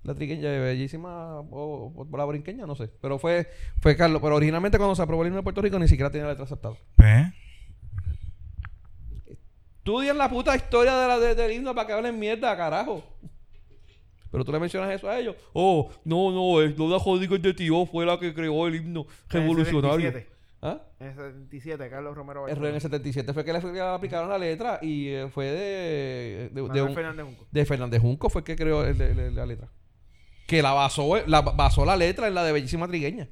la trigueña, de bellísima o, o la borinqueña, no sé. Pero fue, fue Carlos. Pero originalmente cuando se aprobó el himno de Puerto Rico ni siquiera tenía letra aceptada. Pues, Estudian la puta historia de la, de- del himno para que hablen mierda, carajo. Pero tú le mencionas eso a ellos. Oh, no, no, el Lola Rodríguez de Tío fue la que creó el himno revolucionario. 77. ¿Ah? En el 77, Carlos Romero En el 77 fue que le, aplicaron la letra y eh, fue de, de, de Manuel un- Fernández Junco. de Fernández Junco fue el que creó el- el- el- la letra. Que la basó, la basó la letra en la de Bellísima Trigueña.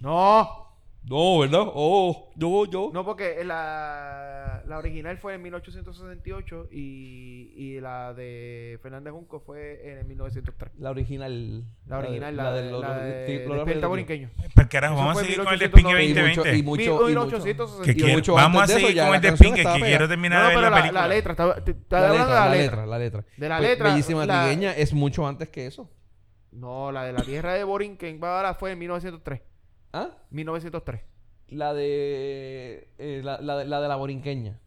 No, No, ¿verdad? Oh, yo, yo. no porque la, la original fue en 1868 y, y la de Fernández Junco fue en 1903. La original. La original, la, de, la los- de Despierta los- Borinqueño. pues carajo, vamos a seguir con el 1890. despingue Y mucho- 2020. y mucho- y mucho- 1868. que y quiero- mucho vamos a de seguir con la el despingue estaba que quiero terminar No, de ver pero la la, película. la letra, está, te- La hablando letra, de la la letra, letra. la letra. De la letra, Bellísima la- Trigueña es mucho antes que eso. No, la de la tierra de Borinquen ahora fue en 1903. ¿Ah? 1903. La de. eh, la, la de la de la borinqueña.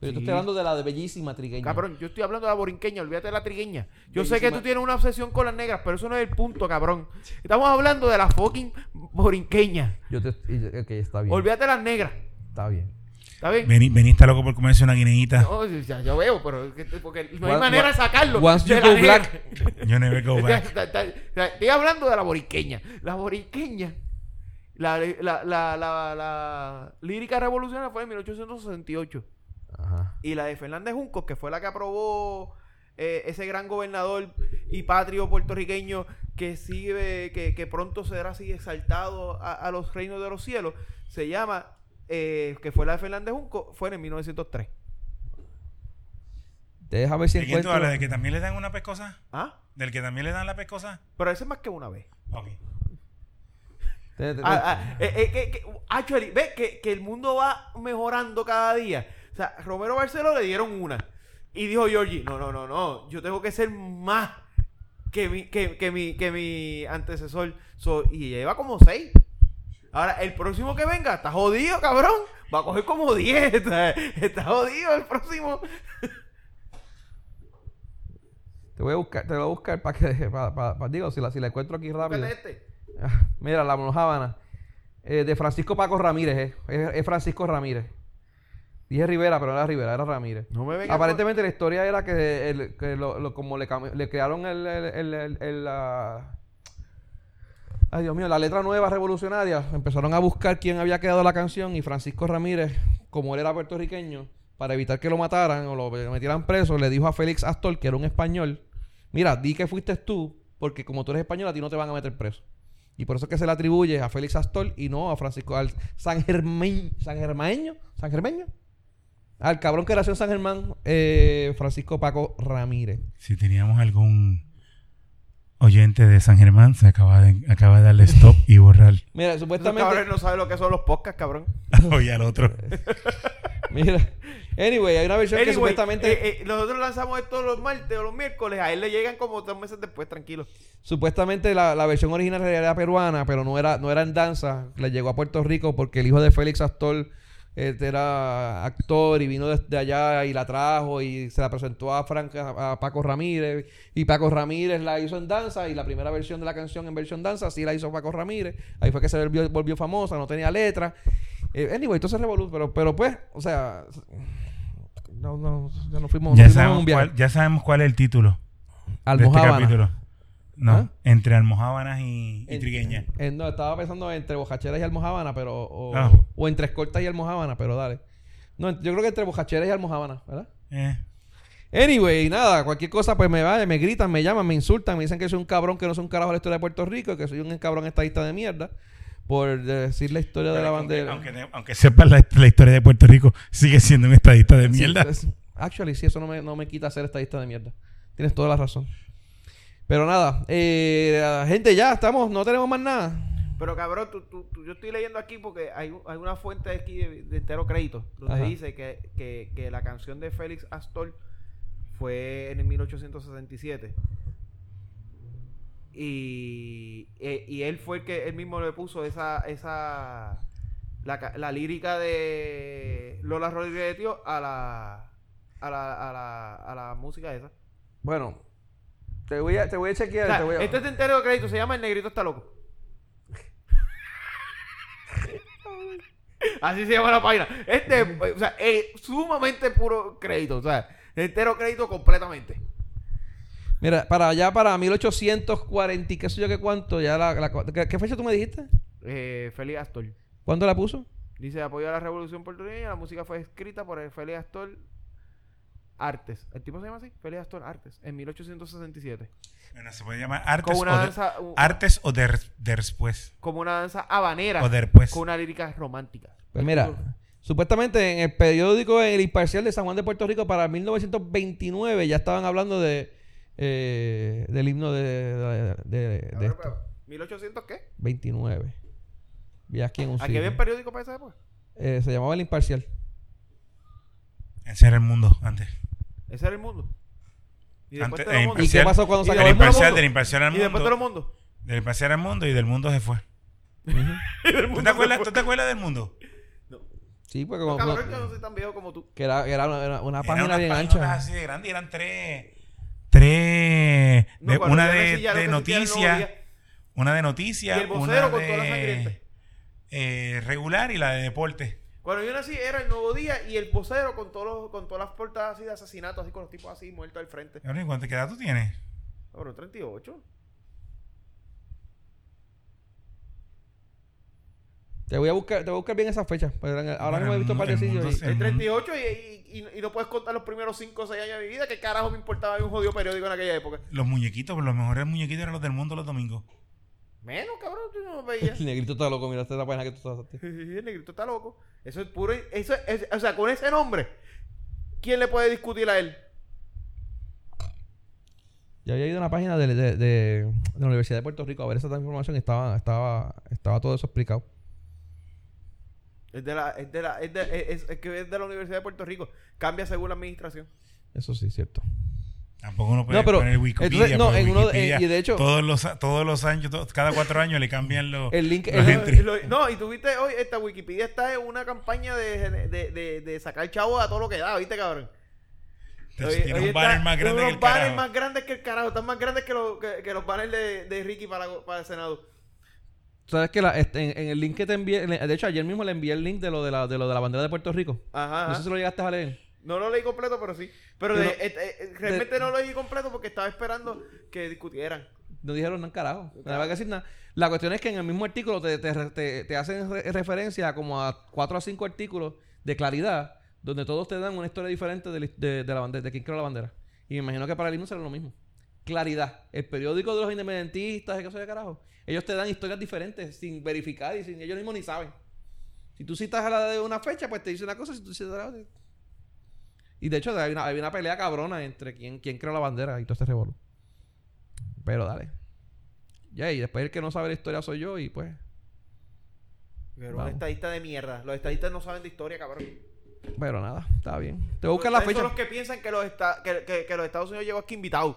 Pero yo te estoy hablando de la de Bellísima Trigueña. Cabrón, yo estoy hablando de la borinqueña, olvídate de la trigueña. Yo sé que tú tienes una obsesión con las negras, pero eso no es el punto, cabrón. Estamos hablando de la fucking borinqueña. Yo te. Ok, está bien. Olvídate de las negras. Está bien. ¿Está bien? Vení, vení, está loco por comerse una guineíta. No, ya, yo veo, pero porque no hay manera de sacarlo. once de you la go black. Yo never go back. Estoy hablando de la borinqueña. La borinqueña. La, la, la, la, la lírica revolucionaria fue en 1868. Ajá. Y la de Fernández Juncos, que fue la que aprobó eh, ese gran gobernador y patrio puertorriqueño que sigue, que, que pronto será así exaltado a, a los reinos de los cielos, se llama, eh, que fue la de Fernández Junco, fue en 1903. Deja ver si ¿De quién tú encuentro. hablas? ¿De que también le dan una pescosa? ¿Ah? ¿Del que también le dan la pescosa? Pero eso es más que una vez. Ok. Ah, ah, eh, eh, que, actually, ve que, que el mundo va mejorando cada día. O sea, Romero Barceló le dieron una. Y dijo Georgie, no, no, no, no, yo tengo que ser más que mi, que, que mi, que mi antecesor. So, y lleva como seis. Ahora, el próximo que venga, está jodido, cabrón. Va a coger como diez. Está, está jodido el próximo. Te voy a buscar, te voy a buscar para que, para, para- para- digo, si la, si la encuentro aquí rápido. Este. Mira, la mojábana. Eh, de Francisco Paco Ramírez, eh. es, es Francisco Ramírez. Dije Rivera, pero no era Rivera, era Ramírez. No me venga Aparentemente la historia era que, el- que lo, lo- como le, crearon el, el- el- la- Ay, Dios mío, la letra nueva revolucionaria. Empezaron a buscar quién había creado la canción y Francisco Ramírez, como él era puertorriqueño, para evitar que lo mataran o lo metieran preso, le dijo a Félix Astor, que era un español, mira, di que fuiste tú, porque como tú eres español, a ti no te van a meter preso. Y por eso es que se le atribuye a Félix Astor y no a Francisco, al San Germán, San Germaño, San Germeño. Al cabrón que nació en San Germán, eh, Francisco Paco Ramírez. Si teníamos algún oyente de San Germán, se acaba de, acaba de darle stop y borrar. Mira, supuestamente. cabrones no saben lo que son los podcasts, cabrón. Oye al otro. Mira. Anyway, hay una versión que supuestamente... eh, eh, nosotros lanzamos esto los martes o los miércoles. A él le llegan como tres meses después, tranquilo. Supuestamente la, la versión original era peruana, pero no era, no era en danza. Le llegó a Puerto Rico porque el hijo de Félix Astor este, era actor y vino desde allá y la trajo y se la presentó a, Frank, a, a Paco Ramírez. Y Paco Ramírez la hizo en danza y la primera versión de la canción en versión danza sí la hizo Paco Ramírez. Ahí fue que se volvió, volvió famosa, no tenía letra. Eh, anyway, entonces revolú, pero, pero pues, o sea, no, no, ya no fuimos, no Ya fuimos a sabemos, un viaje. cuál, ya sabemos cuál es el título de este Almojábana. capítulo. No, ¿Ah? entre almohábanas y, y En- trigueñas. en- no, estaba pensando entre bojacheras y almojábana, pero. O, Ah. o entre escoltas y almojábana, pero dale. No, yo creo que entre bojacheras y almojábana, ¿verdad? Eh, Anyway, nada, cualquier cosa, pues me va, me gritan, me llaman, me insultan, me dicen que soy un cabrón que no soy un carajo de la historia de Puerto Rico, que soy un cabrón estadista de mierda, por decir la historia de la bandera. aunque, aunque sepas la, la historia de Puerto Rico, sigue siendo un estadista de Sí, mierda. actually, sí, eso no me, no me quita ser estadista de mierda. Tienes toda la razón. Pero nada, eh, gente, ya estamos, no tenemos más nada. Pero cabrón, tú, tú- tú- yo estoy leyendo aquí porque hay, hay una fuente aquí de, de entero crédito donde Ajá. dice que, que, que la canción de Félix Astor fue en el 1867. Y, e- y él fue el que él mismo le puso esa, esa la, la lírica de Lola Rodríguez de Tío a la, a la, a la, a la música esa. Bueno, te voy a, te voy a chequear. O sea, te voy a- Este es de entero crédito, se llama El Negrito está loco. Así se llama la página. Este, o sea, es sumamente puro crédito. O sea, entero crédito completamente. Mira, para allá, para 1840 y qué sé yo qué cuánto, ya la, la- ¿qué, qué fecha tú me dijiste? Eh, Félix Astor. ¿Cuándo la puso? Dice, apoyo a la revolución puertorriqueña. La música fue escrita por el Félix Astor Artes. ¿El tipo se llama así? Félix Astor Artes. En 1867. Bueno, se puede llamar artes, una o, danza... artes o de, después. como una danza habanera. O después. Con una lírica romántica. Pues mira, supuestamente en el periódico El Imparcial de San Juan de Puerto Rico para 1929 ya estaban hablando de eh, del himno de, de, de- de Cabrón, esto. pero, ¿1800 qué? 29. Vi aquí en un ¿Aquí sitio. había periódico para esa época? Eh, se llamaba El Imparcial. Ese era el mundo antes. Ese era el mundo. Y después Antes- mundo. ¿Y qué pasó cuando se del acabó el mundo? imparcial, mundo. del imparcial al Y después te lo mundo. mundo. Del imparcial al mundo y del mundo se fue. ¿Tú te, acuerdas, ¿Tú te acuerdas del mundo? Sí, porque No, como- cabrón, yo no soy tan viejo como tú. que era, era una, era una página unas bien páginas ancha. así de grande y eran tres. Tres. No, de- una de, de noticias. Una de Y noticias. el vocero una con toda la sangrienta. de eh, regular y la de deporte. Cuando yo nací era el nuevo día y el vocero con todos los, con todas las portadas así de asesinatos, así con los tipos así muertos al frente. Cabrón, ¿y ¿Cuánto qué edad tú tienes? Cabrón, 38. Te voy a buscar, te voy a buscar bien esa fecha. Ahora mismo he visto mundo- el El El 38 y, y, y- y no puedes contar los primeros 5 o 6 años de mi vida. ¿Qué carajo me importaba un jodido periódico en aquella época? Los muñequitos, pero los mejores muñequitos eran los del mundo los domingos. Menos, cabrón, tú no lo veías. El negrito está loco, mira, esta es la página que tú estás. el negrito está loco. Eso es puro. Eso es, o sea, con ese nombre, ¿quién le puede discutir a él? Yo había ido a una página de, de- de- de la Universidad de Puerto Rico a ver esa información y estaba, estaba, estaba todo eso explicado. Es de la, es de la, es, de- es- es que es de la Universidad de Puerto Rico. Cambia según la administración. Eso sí, cierto. Tampoco uno puede No, pero, poner Wikipedia. entonces, no, en uno- Wikipedia eh, y de hecho- Todos los, todos los años, cada cuatro años le cambian los, El link- los el- entries. Lo- no, y tuviste hoy, esta Wikipedia está en una campaña de, de, de, de sacar chavos a todo lo que da, ¿viste, cabrón? Entonces, tiene un banner más grande que unos el banners carajo. más grandes que el carajo. Están más grandes que, los que, que los banners de, de Ricky para, para el Senado. ¿Sabes que la, este, en, en el link que te envié, de hecho ayer mismo le envié el link de lo de la, de lo de la bandera de Puerto Rico. Ajá. No sé si lo llegaste a leer. No lo leí completo, pero sí. Pero de- eh, eh, realmente no lo leí completo porque estaba esperando que discutieran. No dijeron nada, carajo. No había que decir nada. La cuestión es que en el mismo artículo te, te, te- te hacen re- referencia como a cuatro o cinco artículos de claridad donde todos te dan una historia diferente de, la- de- de la bandera, de quién creó la bandera. Y me imagino que para el himno será lo mismo. Claridad. El periódico de los independentistas, ¿qué sé yo, carajo? Ellos te dan historias diferentes sin verificar y sin ellos mismos ni saben. Si tú citas a la de una fecha, pues te dice una cosa. Si tú citas a la otra. Y de hecho, hay una, hay una pelea cabrona entre quién, quién creó la bandera y todo este revolú. Pero dale. Ya, y después el que no sabe la historia soy yo y pues... Pero Vamos. un estadista de mierda. Los estadistas no saben de historia, cabrón. Pero nada, está bien. Te buscar la fecha. son los que piensan que los, esta- que, que- que los Estados Unidos llegó aquí invitados.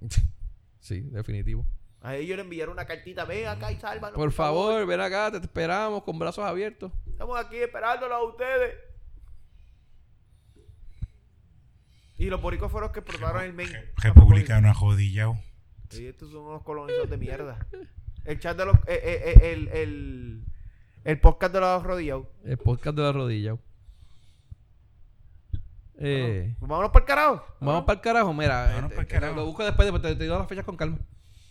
Sí, definitivo. A ellos le enviaron una cartita. Ven acá y sálvanos. Por favor, ven acá, te esperamos con brazos abiertos. Estamos aquí esperándolos a ustedes. Y los boricos fueron los que explotaron el Maine. Re- Republicano ajodillado. Y estos son unos colonizados de mierda. El chat de los. eh, eh, eh, el, el, el podcast de los rodillados. El podcast de la rodilla. Eh, Pues vámonos para el carajo. Vamos para el carajo, mira. Vámonos este, pa'l carajo. Lo busco después, después te, te digo las fechas con calma.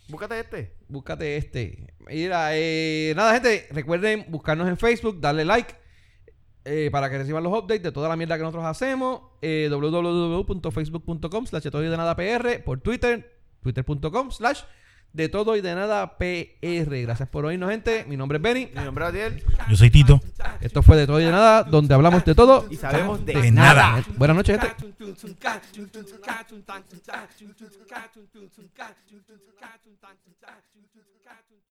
Búscate este. Búscate este. Mira, eh, nada, gente. Recuerden buscarnos en Facebook, darle like eh, para que reciban los updates de toda la mierda que nosotros hacemos. Eh, www.facebook.com slash de todo y de nada PR. Por Twitter, twitter.com slash de todo y de nada PR. Gracias por oírnos, gente. Mi nombre es Benny. Mi nombre es Adiel. Yo soy Tito. Esto fue de todo y de nada, donde hablamos de todo. Y sabemos de, De nada. Buenas noches, gente.